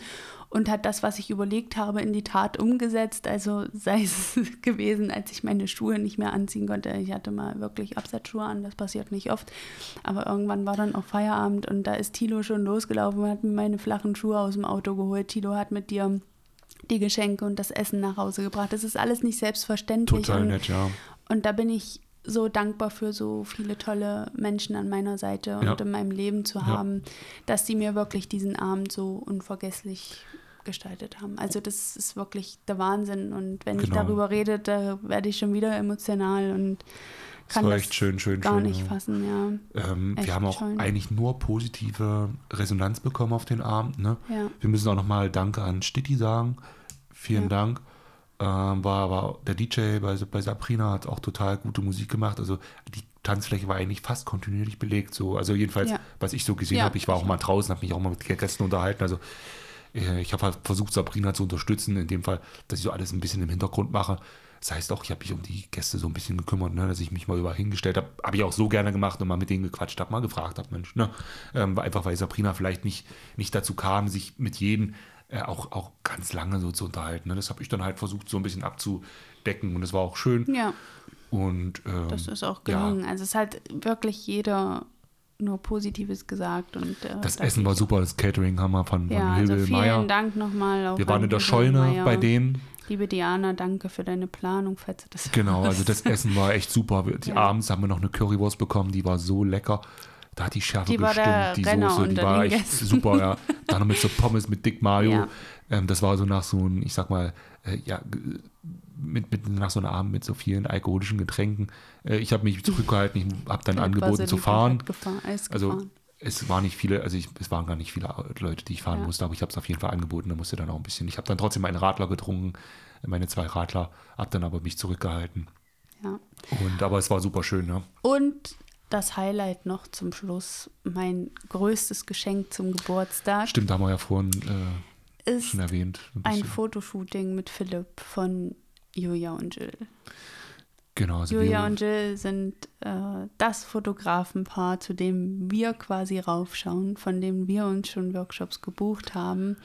Speaker 1: und hat das, was ich überlegt habe, in die Tat umgesetzt. Also sei es gewesen, als ich meine Schuhe nicht mehr anziehen konnte. Ich hatte mal wirklich Absatzschuhe an, das passiert nicht oft. Aber irgendwann war dann auch Feierabend und da ist Tilo schon losgelaufen und hat mir meine flachen Schuhe aus dem Auto geholt. Tilo hat mit dir die Geschenke und das Essen nach Hause gebracht. Das ist alles nicht selbstverständlich.
Speaker 2: Total
Speaker 1: und,
Speaker 2: nett, ja.
Speaker 1: und da bin ich so dankbar für so viele tolle Menschen an meiner Seite
Speaker 2: Ja.
Speaker 1: und in meinem Leben zu
Speaker 2: Ja.
Speaker 1: haben, dass die mir wirklich diesen Abend so unvergesslich gestaltet haben. Also das ist wirklich der Wahnsinn und wenn ich
Speaker 2: Genau.
Speaker 1: darüber rede, da werde ich schon wieder emotional und
Speaker 2: Das
Speaker 1: kann
Speaker 2: war
Speaker 1: das
Speaker 2: echt schön, schön,
Speaker 1: gar
Speaker 2: schön.
Speaker 1: nicht
Speaker 2: ja.
Speaker 1: fassen, ja.
Speaker 2: Ähm, wir haben auch
Speaker 1: schön.
Speaker 2: eigentlich nur positive Resonanz bekommen auf den Abend. Ne?
Speaker 1: Ja.
Speaker 2: Wir müssen auch nochmal Danke an Stitti sagen. Vielen
Speaker 1: Ja.
Speaker 2: Dank. Ähm, war, war der DJ bei, bei Sabrina hat auch total gute Musik gemacht. Also die Tanzfläche war eigentlich fast kontinuierlich belegt. So. Also jedenfalls,
Speaker 1: Ja.
Speaker 2: was ich so gesehen
Speaker 1: Ja,
Speaker 2: habe, ich war auch
Speaker 1: ich
Speaker 2: mal draußen, habe mich auch mal mit Gästen unterhalten. Also ich habe halt versucht, Sabrina zu unterstützen, in dem Fall, dass ich so alles ein bisschen im Hintergrund mache. Das heißt auch, ich habe mich um die Gäste so ein bisschen gekümmert, ne, dass ich mich mal über hingestellt habe. Habe ich auch so gerne gemacht und mal mit denen gequatscht habe, mal gefragt habe, Mensch, ne? Ähm, einfach weil Sabrina vielleicht nicht, nicht dazu kam, sich mit jedem äh, auch, auch ganz lange so zu unterhalten. Ne? Das habe ich dann halt versucht, so ein bisschen abzudecken und es war auch schön.
Speaker 1: Ja,
Speaker 2: Und ähm,
Speaker 1: das ist auch
Speaker 2: ja.
Speaker 1: gelungen. Also es hat wirklich jeder nur Positives gesagt und äh,
Speaker 2: das
Speaker 1: da
Speaker 2: Essen war super, das Catering haben wir von, von
Speaker 1: Ja, also
Speaker 2: Hilde
Speaker 1: vielen
Speaker 2: Meier.
Speaker 1: Dank nochmal.
Speaker 2: Wir waren in der Scheune
Speaker 1: Meier.
Speaker 2: bei denen.
Speaker 1: Liebe Diana, danke für deine Planung, falls du das
Speaker 2: Genau, also
Speaker 1: hörst.
Speaker 2: das Essen war echt super. Die
Speaker 1: Ja.
Speaker 2: Abends haben wir noch eine Currywurst bekommen, die war so lecker. Da hat die Schärfe
Speaker 1: Die
Speaker 2: bestimmt, die
Speaker 1: Renner
Speaker 2: Soße, die war echt
Speaker 1: Gästen.
Speaker 2: super, ja. Dann noch mit so Pommes mit Dick Mayo.
Speaker 1: Ja.
Speaker 2: Ähm, das war so nach so einem, ich sag mal, äh, ja, mit, mit, nach so einem Abend mit so vielen alkoholischen Getränken. Äh, ich habe mich zurückgehalten, ich habe dann angeboten zu fahren.
Speaker 1: Gefahren,
Speaker 2: Also
Speaker 1: gefahren.
Speaker 2: es waren nicht viele, also ich, es waren gar nicht viele Leute, die ich fahren
Speaker 1: Ja.
Speaker 2: musste, aber ich habe es auf jeden Fall angeboten, da musste dann auch ein bisschen. Ich habe dann trotzdem meinen Radler getrunken, meine zwei Radler, habe dann aber mich zurückgehalten.
Speaker 1: Ja.
Speaker 2: Und aber es war super schön, ne?
Speaker 1: Und das Highlight noch zum Schluss, mein größtes Geschenk zum Geburtstag,
Speaker 2: Stimmt, haben wir ja vorhin äh,
Speaker 1: ist
Speaker 2: erwähnt. ein
Speaker 1: ein. Fotoshooting mit Philipp von Julia und Jill.
Speaker 2: Genau, also
Speaker 1: Julia und Jill sind äh, das Fotografenpaar, zu dem wir quasi raufschauen, von dem wir uns schon Workshops gebucht haben.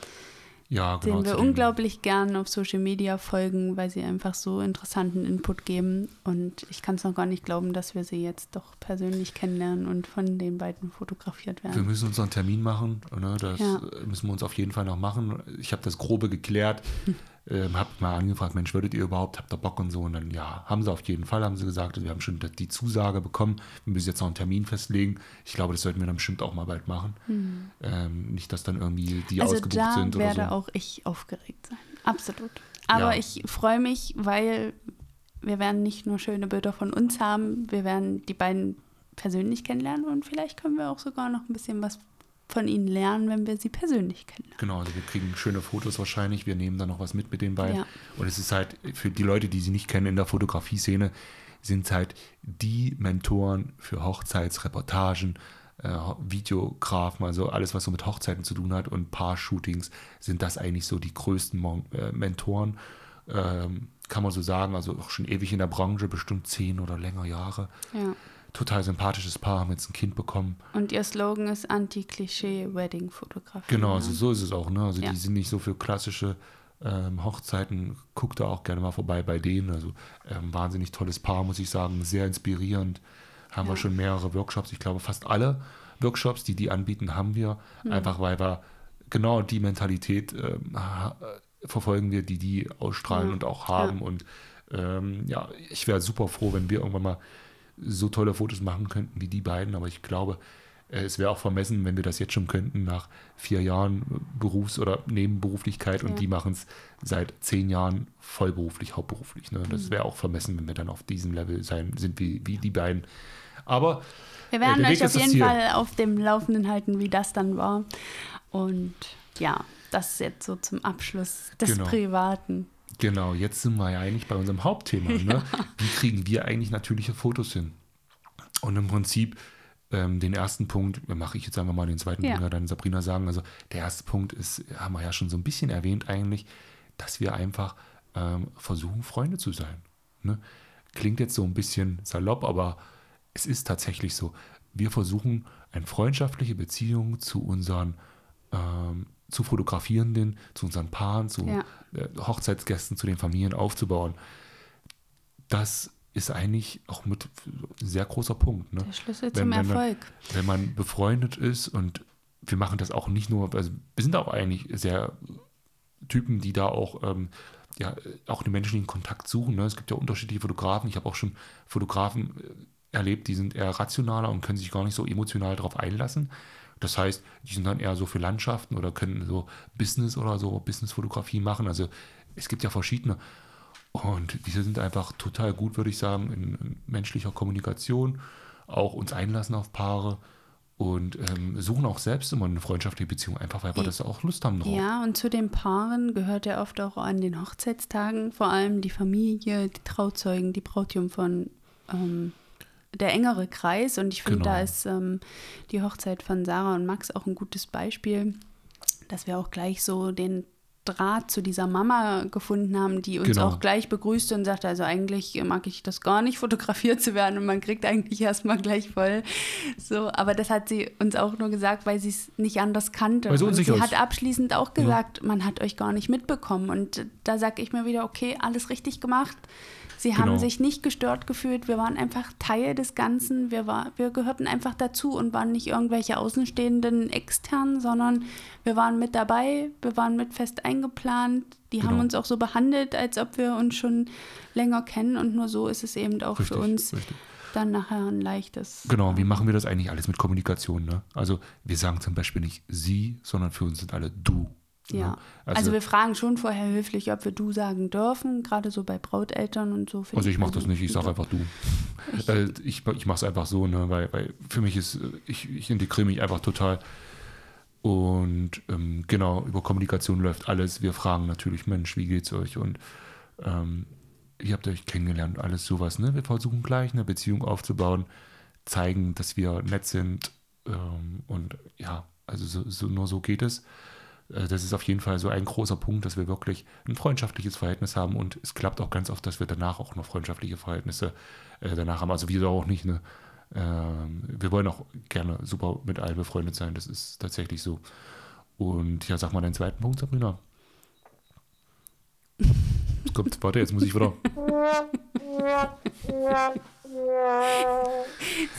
Speaker 2: Ja, genau,
Speaker 1: denen wir unglaublich gern auf Social Media folgen, weil sie einfach so interessanten Input geben. Und ich kann es noch gar nicht glauben, dass wir sie jetzt doch persönlich kennenlernen und von den beiden fotografiert
Speaker 2: Wir
Speaker 1: werden.
Speaker 2: müssen uns noch einen Termin machen, ne? das
Speaker 1: Ja.
Speaker 2: müssen wir uns auf jeden Fall noch machen. Ich habe das Grobe geklärt, ähm, habe mal angefragt, Mensch, würdet ihr überhaupt, habt ihr Bock und so? Und dann, ja, haben sie auf jeden Fall, haben sie gesagt. Wir haben schon die Zusage bekommen. Wir müssen jetzt noch einen Termin festlegen. Ich glaube, das sollten wir dann bestimmt auch mal bald machen. Ähm, nicht, dass dann irgendwie die
Speaker 1: Hm. also
Speaker 2: ausgebucht
Speaker 1: da
Speaker 2: sind oder
Speaker 1: werde
Speaker 2: so.
Speaker 1: auch ich aufgeregt sein. Absolut. Aber
Speaker 2: Ja.
Speaker 1: ich freue mich, weil wir werden nicht nur schöne Bilder von uns haben, wir werden die beiden persönlich kennenlernen und vielleicht können wir auch sogar noch ein bisschen was von ihnen lernen, wenn wir sie persönlich kennenlernen.
Speaker 2: Genau, also wir kriegen schöne Fotos wahrscheinlich. Wir nehmen dann noch was mit mit den beiden.
Speaker 1: Ja.
Speaker 2: Und es ist halt für die Leute, die sie nicht kennen in der Fotografie-Szene, sind halt die Mentoren für Hochzeitsreportagen, äh, Videografen, also alles, was so mit Hochzeiten zu tun hat und Paar-Shootings, sind das eigentlich so die größten Mon äh, Mentoren. Ähm, kann man so sagen, also auch schon ewig in der Branche, bestimmt zehn oder länger Jahre.
Speaker 1: Ja.
Speaker 2: Total sympathisches Paar, haben jetzt ein Kind bekommen.
Speaker 1: Und ihr Slogan ist Anti-Klischee-Wedding-Fotografie.
Speaker 2: Genau,
Speaker 1: ne?
Speaker 2: also so ist es auch. Ne? Also
Speaker 1: Ja.
Speaker 2: die sind nicht so für klassische ähm, Hochzeiten. Guckt da auch gerne mal vorbei bei denen. Also ähm, wahnsinnig tolles Paar, muss ich sagen. Sehr inspirierend. Haben wir
Speaker 1: Ja.
Speaker 2: schon mehrere Workshops. Ich glaube, fast alle Workshops, die die anbieten, haben wir.
Speaker 1: Hm.
Speaker 2: Einfach weil wir genau die Mentalität ähm, äh, verfolgen wir, die die ausstrahlen
Speaker 1: Ja.
Speaker 2: und auch haben. Und ähm, ja, ich wäre super froh, wenn wir irgendwann mal so tolle Fotos machen könnten wie die beiden. Aber ich glaube, äh, es wäre auch vermessen, wenn wir das jetzt schon könnten, nach vier Jahren Berufs- oder Nebenberuflichkeit und
Speaker 1: Ja.
Speaker 2: die machen es seit zehn Jahren vollberuflich, hauptberuflich. Ne?
Speaker 1: Mhm.
Speaker 2: Das wäre auch vermessen, wenn wir dann auf diesem Level sein sind wie, wie die beiden. Aber
Speaker 1: Wir
Speaker 2: Ja,
Speaker 1: werden euch auf jeden. Fall auf dem Laufenden halten, wie das dann war. Und ja, das ist jetzt so zum Abschluss des
Speaker 2: Genau.
Speaker 1: Privaten.
Speaker 2: Genau, jetzt sind wir ja eigentlich bei unserem Hauptthema. Ne? Wie kriegen wir eigentlich natürliche Fotos hin? Und im Prinzip ähm, den ersten Punkt, mache ich jetzt einfach mal den zweiten
Speaker 1: Ja.
Speaker 2: Punkt, ja, dann Sabrina sagen. Also der erste Punkt ist, haben wir ja schon so ein bisschen erwähnt eigentlich, dass wir einfach ähm, versuchen, Freunde zu sein. Ne? Klingt jetzt so ein bisschen salopp, aber es ist tatsächlich so. Wir versuchen, eine freundschaftliche Beziehung zu unseren ähm, zu Fotografierenden, zu unseren Paaren, zu
Speaker 1: Ja.
Speaker 2: äh, Hochzeitsgästen, zu den Familien aufzubauen. Das ist eigentlich auch mit ein sehr großer Punkt. Ne?
Speaker 1: Der Schlüssel
Speaker 2: Wenn-
Speaker 1: zum
Speaker 2: wenn man-
Speaker 1: Erfolg.
Speaker 2: Wenn man befreundet ist und wir machen das auch nicht nur, also wir sind auch eigentlich sehr Typen, die da auch, ähm, ja, auch den menschlichen Kontakt suchen. Ne? Es gibt ja unterschiedliche Fotografen. Ich habe auch schon Fotografen äh, erlebt, die sind eher rationaler und können sich gar nicht so emotional darauf einlassen. Das heißt, die sind dann eher so für Landschaften oder können so Business oder so Businessfotografie machen. Also es gibt ja verschiedene. Und diese sind einfach total gut, würde ich sagen, in, menschlicher Kommunikation, auch uns einlassen auf Paare und ähm, suchen auch selbst immer eine freundschaftliche Beziehung, einfach weil wir das auch Lust haben drauf.
Speaker 1: Ja, und zu den Paaren gehört ja oft auch an den Hochzeitstagen vor allem die Familie, die Trauzeugen, die Brautjungfern, ähm, der engere Kreis. Und ich finde,
Speaker 2: Genau.
Speaker 1: da ist ähm, die Hochzeit von Sarah und Max auch ein gutes Beispiel, dass wir auch gleich so den Draht zu dieser Mama gefunden haben, die uns
Speaker 2: Genau.
Speaker 1: auch gleich begrüßte und sagte, also eigentlich mag ich das gar nicht, fotografiert zu werden und man kriegt eigentlich erstmal gleich voll so, aber das hat sie uns auch nur gesagt, weil sie es nicht anders kannte.
Speaker 2: Weil sie
Speaker 1: und sie
Speaker 2: ist.
Speaker 1: hat abschließend auch gesagt, man hat euch gar nicht mitbekommen und da sage ich mir wieder, okay, alles richtig gemacht. Sie
Speaker 2: Genau.
Speaker 1: haben sich nicht gestört gefühlt, wir waren einfach Teil des Ganzen, wir, war, wir gehörten einfach dazu und waren nicht irgendwelche Außenstehenden extern, sondern wir waren mit dabei, wir waren mit fest eingeplant, die haben
Speaker 2: Genau.
Speaker 1: uns auch so behandelt, als ob wir uns schon länger kennen und nur so ist es eben auch
Speaker 2: Richtig,
Speaker 1: für uns
Speaker 2: richtig.
Speaker 1: dann nachher ein leichtes.
Speaker 2: Genau, wie machen wir das eigentlich alles mit Kommunikation? Ne? Also wir sagen zum Beispiel nicht sie, sondern für uns sind alle du.
Speaker 1: Ja,
Speaker 2: Ne?
Speaker 1: also, wir fragen schon vorher höflich, ob wir du sagen dürfen, gerade so bei Brauteltern und so.
Speaker 2: Also ich mache das nicht, ich sage einfach du.
Speaker 1: Ich-
Speaker 2: äh, ich ich mache es einfach so, ne, weil, weil für mich ist, äh, ich, ich integriere mich einfach total. Und ähm, genau, über Kommunikation läuft alles. Wir fragen natürlich, Mensch, wie geht's euch? Und ähm, wie habt euch kennengelernt? Alles sowas, ne? Wir versuchen gleich eine Beziehung aufzubauen, zeigen, dass wir nett sind. Ähm, und ja, also so, so, nur so geht es. Äh, Das ist auf jeden Fall so ein großer Punkt, dass wir wirklich ein freundschaftliches Verhältnis haben und es klappt auch ganz oft, dass wir danach auch noch freundschaftliche Verhältnisse äh, danach haben. Also wir auch nicht, ne? Ähm, wir wollen auch gerne super mit allen befreundet sein, das ist tatsächlich so. Und ja, sag mal deinen zweiten Punkt, Sabrina. Jetzt kommt, warte, jetzt muss ich wieder.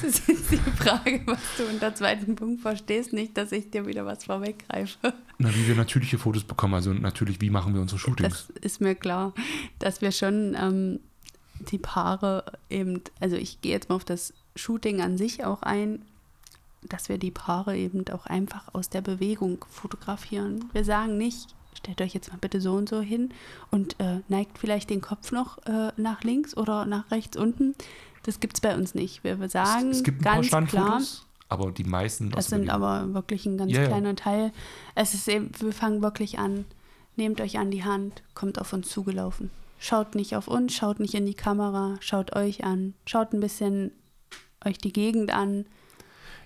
Speaker 1: Das ist jetzt die Frage, was du unter zweiten Punkt verstehst, nicht, dass ich dir wieder was vorweggreife.
Speaker 2: Na, wie wir natürliche Fotos bekommen, also natürlich, wie machen wir unsere Shootings?
Speaker 1: Das ist mir klar, dass wir schon ähm, die Paare eben, also ich gehe jetzt mal auf das Shooting an sich auch ein, dass wir die Paare eben auch einfach aus der Bewegung fotografieren. Wir sagen nicht, stellt euch jetzt mal bitte so und so hin und äh, neigt vielleicht den Kopf noch äh, nach links oder nach rechts unten. Das gibt es bei uns nicht. Wir sagen
Speaker 2: es, es gibt
Speaker 1: ganz klar,
Speaker 2: aber die meisten
Speaker 1: das sind
Speaker 2: Bewegung.
Speaker 1: aber wirklich ein ganz
Speaker 2: ja.
Speaker 1: kleiner Teil. Es ist eben, wir fangen wirklich an. Nehmt euch an die Hand, kommt auf uns zugelaufen. Schaut nicht auf uns, schaut nicht in die Kamera, schaut euch an, schaut ein bisschen euch die Gegend an.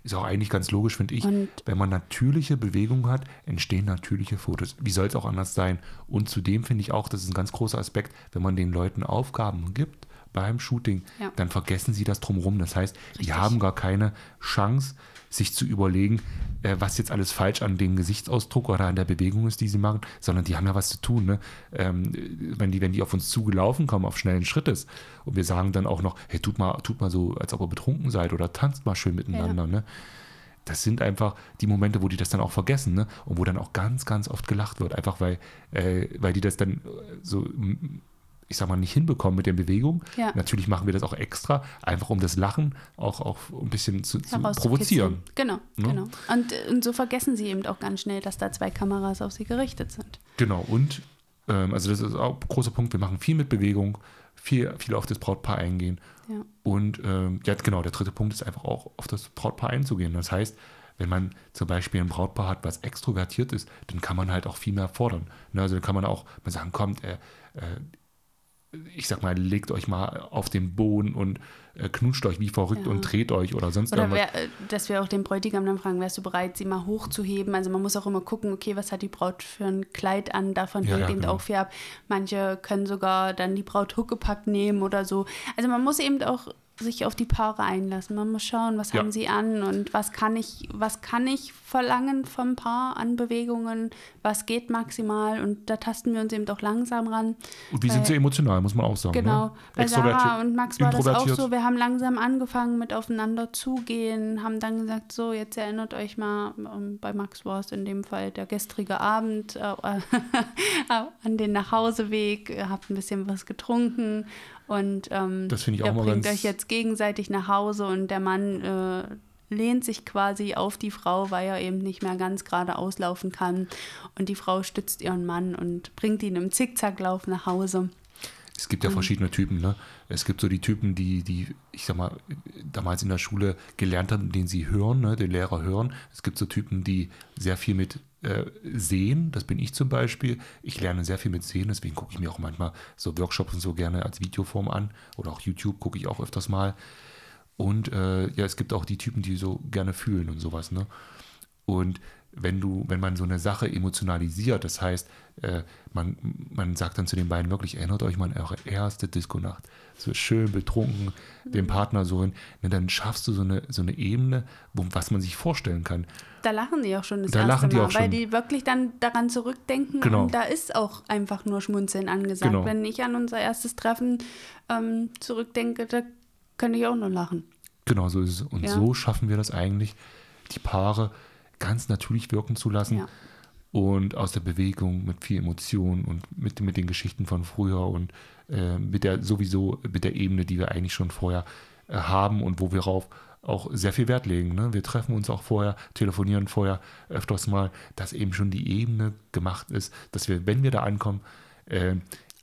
Speaker 2: Ist auch eigentlich ganz logisch, finde ich.
Speaker 1: Und-
Speaker 2: Wenn man natürliche Bewegung hat, entstehen natürliche Fotos. Wie soll es auch anders sein? Und zudem finde ich auch, das ist ein ganz großer Aspekt, wenn man den Leuten Aufgaben gibt beim Shooting,
Speaker 1: Ja.
Speaker 2: dann vergessen sie das drumherum. Das heißt, die
Speaker 1: Richtig.
Speaker 2: haben gar keine Chance, sich zu überlegen, äh, was jetzt alles falsch an dem Gesichtsausdruck oder an der Bewegung ist, die sie machen, sondern die haben ja was zu tun. Ne? Ähm, wenn, die, wenn die auf uns zugelaufen kommen, auf schnellen Schrittes und wir sagen dann auch noch, hey, tut mal, tut mal so, als ob ihr betrunken seid oder tanzt mal schön miteinander. Ne? Das sind einfach die Momente, wo die das dann auch vergessen ne? und wo dann auch ganz, ganz oft gelacht wird, einfach weil, äh, weil die das dann so, ich sag mal, nicht hinbekommen mit der Bewegung.
Speaker 1: Ja.
Speaker 2: Natürlich machen wir das auch extra, einfach um das Lachen auch, auch ein bisschen zu, zu provozieren.
Speaker 1: Genau,
Speaker 2: Ne?
Speaker 1: genau. Und, und so vergessen sie eben auch ganz schnell, dass da zwei Kameras auf sie gerichtet sind.
Speaker 2: Genau, und ähm, also das ist auch ein großer Punkt, wir machen viel mit Bewegung, viel, viel auf das Brautpaar eingehen.
Speaker 1: Ja.
Speaker 2: Und ähm, ja, genau, der dritte Punkt ist einfach auch auf das Brautpaar einzugehen. Das heißt, wenn man zum Beispiel ein Brautpaar hat, was extrovertiert ist, dann kann man halt auch viel mehr fordern. Ne, also dann kann man auch mal sagen, kommt, äh, ich sag mal, legt euch mal auf den Boden und äh, knutscht euch wie verrückt
Speaker 1: Ja.
Speaker 2: und dreht euch oder sonst
Speaker 1: Oder
Speaker 2: irgendwas.
Speaker 1: wär, äh, dass wir auch den Bräutigam dann fragen, wärst du bereit, sie mal hochzuheben? Also man muss auch immer gucken, okay, was hat die Braut für ein Kleid an, davon
Speaker 2: Ja,
Speaker 1: hängt
Speaker 2: ja,
Speaker 1: eben
Speaker 2: genau.
Speaker 1: auch viel ab. Manche können sogar dann die Braut huckepack nehmen oder so. Also man muss eben auch sich auf die Paare einlassen. Man muss schauen, was
Speaker 2: Ja.
Speaker 1: haben sie an und was kann ich, was kann ich verlangen vom Paar an Bewegungen, was geht maximal und da tasten wir uns eben doch langsam ran.
Speaker 2: Und wie sind sie emotional, muss man auch sagen.
Speaker 1: Genau.
Speaker 2: Ne?
Speaker 1: Bei Sarah und Max war das auch so. Wir haben langsam angefangen mit aufeinander zugehen, haben dann gesagt, so, jetzt erinnert euch mal, ähm, bei Max war es in dem Fall der gestrige Abend, äh, an den Nachhauseweg, ihr habt ein bisschen was getrunken und ähm,
Speaker 2: Das finde ich auch mal
Speaker 1: bringt
Speaker 2: ganz-
Speaker 1: euch jetzt gegenseitig nach Hause und der Mann äh, lehnt sich quasi auf die Frau, weil er eben nicht mehr ganz gerade auslaufen kann und die Frau stützt ihren Mann und bringt ihn im Zickzacklauf nach Hause.
Speaker 2: Es gibt ja verschiedene Typen, ne? Es gibt so die Typen, die, die, ich sag mal, damals in der Schule gelernt haben, den sie hören, ne, den Lehrer hören. Es gibt so Typen, die sehr viel mit äh, sehen, das bin ich zum Beispiel. Ich lerne sehr viel mit sehen, deswegen gucke ich mir auch manchmal so Workshops und so gerne als Videoform an. Oder auch YouTube gucke ich auch öfters mal. Und äh, ja, es gibt auch die Typen, die so gerne fühlen und sowas, ne? Und wenn du, wenn man so eine Sache emotionalisiert, das heißt, äh, man, man sagt dann zu den beiden wirklich, erinnert euch mal an eure erste Disco-Nacht. So schön betrunken, dem Partner so hin, ne, dann schaffst du so eine, so eine Ebene, wo, was man sich vorstellen kann.
Speaker 1: Da lachen die auch schon das
Speaker 2: Da
Speaker 1: erste
Speaker 2: lachen die
Speaker 1: Mal,
Speaker 2: auch
Speaker 1: weil
Speaker 2: schon.
Speaker 1: die wirklich dann daran zurückdenken
Speaker 2: Genau.
Speaker 1: und da ist auch einfach nur Schmunzeln angesagt.
Speaker 2: Genau.
Speaker 1: Wenn ich an unser erstes Treffen ähm, zurückdenke, da könnte ich auch nur lachen.
Speaker 2: Genau, so ist es. Und
Speaker 1: Ja.
Speaker 2: so schaffen wir das eigentlich, die Paare ganz natürlich wirken zu lassen.
Speaker 1: Ja.
Speaker 2: Und aus der Bewegung mit viel Emotion und mit, mit den Geschichten von früher und äh, mit der sowieso mit der Ebene, die wir eigentlich schon vorher äh, haben und wo wir rauf auch sehr viel Wert legen. Ne? Wir treffen uns auch vorher, telefonieren vorher öfters mal, dass eben schon die Ebene gemacht ist, dass wir, wenn wir da ankommen, äh,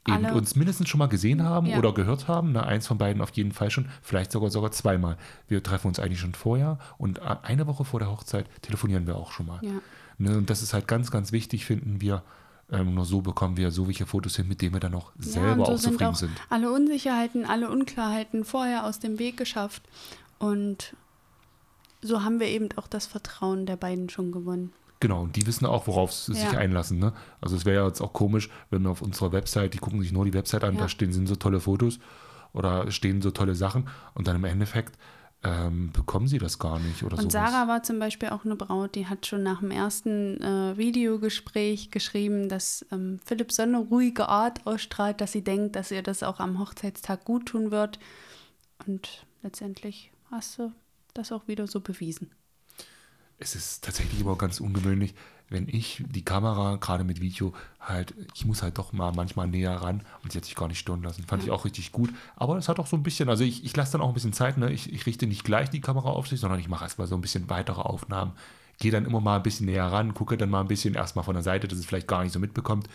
Speaker 2: eben
Speaker 1: Alle-
Speaker 2: uns mindestens schon mal gesehen haben
Speaker 1: Ja.
Speaker 2: oder gehört haben. Ne? Eins von beiden auf jeden Fall schon, vielleicht sogar sogar zweimal. Wir treffen uns eigentlich schon vorher und eine Woche vor der Hochzeit telefonieren wir auch schon mal.
Speaker 1: Ja.
Speaker 2: Ne? Und das ist halt ganz, ganz wichtig, finden wir. Ähm, nur so bekommen wir so welche Fotos hin, mit denen wir dann auch
Speaker 1: ja,
Speaker 2: selber
Speaker 1: und so
Speaker 2: auch
Speaker 1: sind
Speaker 2: zufrieden
Speaker 1: auch
Speaker 2: sind.
Speaker 1: alle Unsicherheiten, alle Unklarheiten vorher aus dem Weg geschafft. Und so haben wir eben auch das Vertrauen der beiden schon gewonnen.
Speaker 2: Genau, und die wissen auch, worauf sie sich
Speaker 1: Ja.
Speaker 2: einlassen. Ne? Also es wäre ja jetzt auch komisch, wenn auf unserer Website, die gucken sich nur die Website an,
Speaker 1: Ja.
Speaker 2: da stehen sind so tolle Fotos oder stehen so tolle Sachen und dann im Endeffekt ähm, bekommen sie das gar nicht oder
Speaker 1: Und
Speaker 2: sowas.
Speaker 1: Sarah war zum Beispiel auch eine Braut, die hat schon nach dem ersten äh, Videogespräch geschrieben, dass ähm, Philipp so eine ruhige Art ausstrahlt, dass sie denkt, dass ihr das auch am Hochzeitstag gut tun wird. Und letztendlich hast du das auch wieder so bewiesen.
Speaker 2: Es ist tatsächlich aber ganz ungewöhnlich, wenn ich die Kamera, gerade mit Video, halt, ich muss halt doch mal manchmal näher ran und sie hat sich gar nicht stören lassen. Fand ich auch richtig gut. Aber es hat auch so ein bisschen, also ich, ich lasse dann auch ein bisschen Zeit, ne? ich, ich richte nicht gleich die Kamera auf sich, sondern ich mache erstmal so ein bisschen weitere Aufnahmen. Gehe dann immer mal ein bisschen näher ran, gucke dann mal ein bisschen erstmal von der Seite, dass es vielleicht gar nicht so mitbekommt.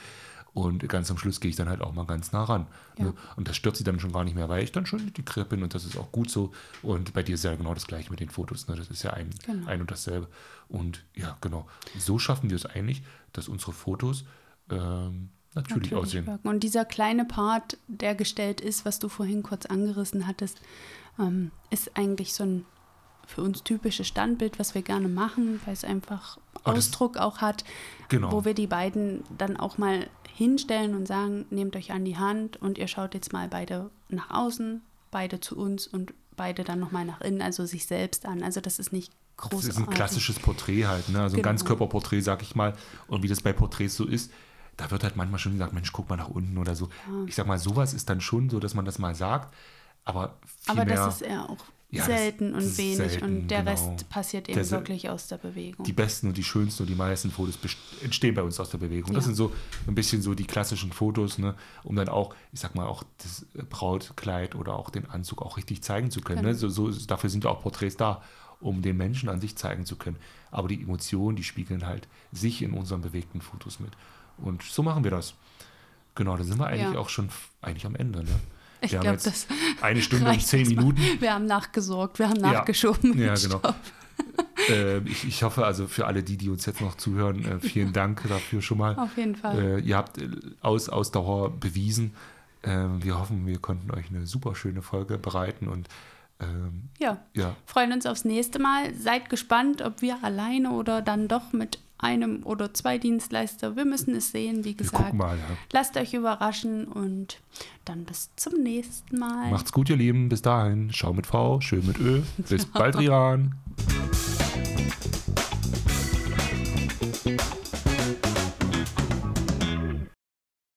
Speaker 2: Und ganz am Schluss gehe ich dann halt auch mal ganz nah ran.
Speaker 1: Ja.
Speaker 2: Ne? Und das stört sie dann schon gar nicht mehr, weil ich dann schon die Krippe bin und das ist auch gut so. Und bei dir ist ja genau das gleiche mit den Fotos. Ne? Das ist ja ein,
Speaker 1: Genau.
Speaker 2: ein und dasselbe. Und ja, genau. So schaffen wir es eigentlich, dass unsere Fotos ähm, natürlich, aussehen.
Speaker 1: wirken. Und dieser kleine Part, der gestellt ist, was du vorhin kurz angerissen hattest, ähm, ist eigentlich so ein für uns typisches Standbild, was wir gerne machen, weil es einfach
Speaker 2: Ah,
Speaker 1: Ausdruck auch hat,
Speaker 2: Genau.
Speaker 1: wo wir die beiden dann auch mal hinstellen und sagen, nehmt euch an die Hand und ihr schaut jetzt mal beide nach außen, beide zu uns und beide dann nochmal nach innen, also sich selbst an. Also das ist nicht großartig.
Speaker 2: Das ist ein klassisches Porträt halt, ne? also ein
Speaker 1: Genau.
Speaker 2: Ganzkörperporträt, sag ich mal. Und wie das bei Porträts so ist, da wird halt manchmal schon gesagt, Mensch, guck mal nach unten oder so. Ich sag mal, sowas ist dann schon so, dass man das mal sagt, aber
Speaker 1: Aber das ist eher auch
Speaker 2: Ja, das-
Speaker 1: selten
Speaker 2: das
Speaker 1: und
Speaker 2: ist
Speaker 1: wenig
Speaker 2: selten,
Speaker 1: und der
Speaker 2: genau.
Speaker 1: Rest passiert eben
Speaker 2: Der
Speaker 1: wirklich aus der Bewegung.
Speaker 2: die besten und die schönsten und die meisten Fotos entstehen bei uns aus der Bewegung. Das
Speaker 1: Ja.
Speaker 2: sind so ein bisschen so die klassischen Fotos, ne, um dann auch, ich sag mal, auch das Brautkleid oder auch den Anzug auch richtig zeigen zu können. Ne?
Speaker 1: Genau.
Speaker 2: So, so, dafür sind ja auch Porträts da, um den Menschen an sich zeigen zu können. Aber die Emotionen, die spiegeln halt sich in unseren bewegten Fotos mit. Und so machen wir das. Genau, da sind wir eigentlich
Speaker 1: Ja.
Speaker 2: auch schon eigentlich am Ende. Ne?
Speaker 1: Ich glaube, das
Speaker 2: Eine Stunde und zehn. Minuten.
Speaker 1: Wir haben nachgesorgt, wir haben
Speaker 2: Ja.
Speaker 1: nachgeschoben. mit
Speaker 2: Ja, genau. Äh, ich, ich hoffe also für alle die, die uns jetzt noch zuhören, äh, vielen Dank dafür schon mal.
Speaker 1: Auf jeden Fall.
Speaker 2: Äh, ihr habt äh, Aus, Ausdauer bewiesen. Ähm, wir hoffen, wir konnten euch eine super schöne Folge bereiten und ähm,
Speaker 1: Ja,
Speaker 2: ja,
Speaker 1: freuen uns aufs nächste Mal. Seid gespannt, ob wir alleine oder dann doch mit einem oder zwei Dienstleister. Wir müssen es sehen, wie gesagt.
Speaker 2: Mal, ja.
Speaker 1: Lasst euch überraschen und dann bis zum nächsten Mal.
Speaker 2: Macht's gut, ihr Lieben. Bis dahin. Schau mit V, schön mit Ö. Bis bald, Rian.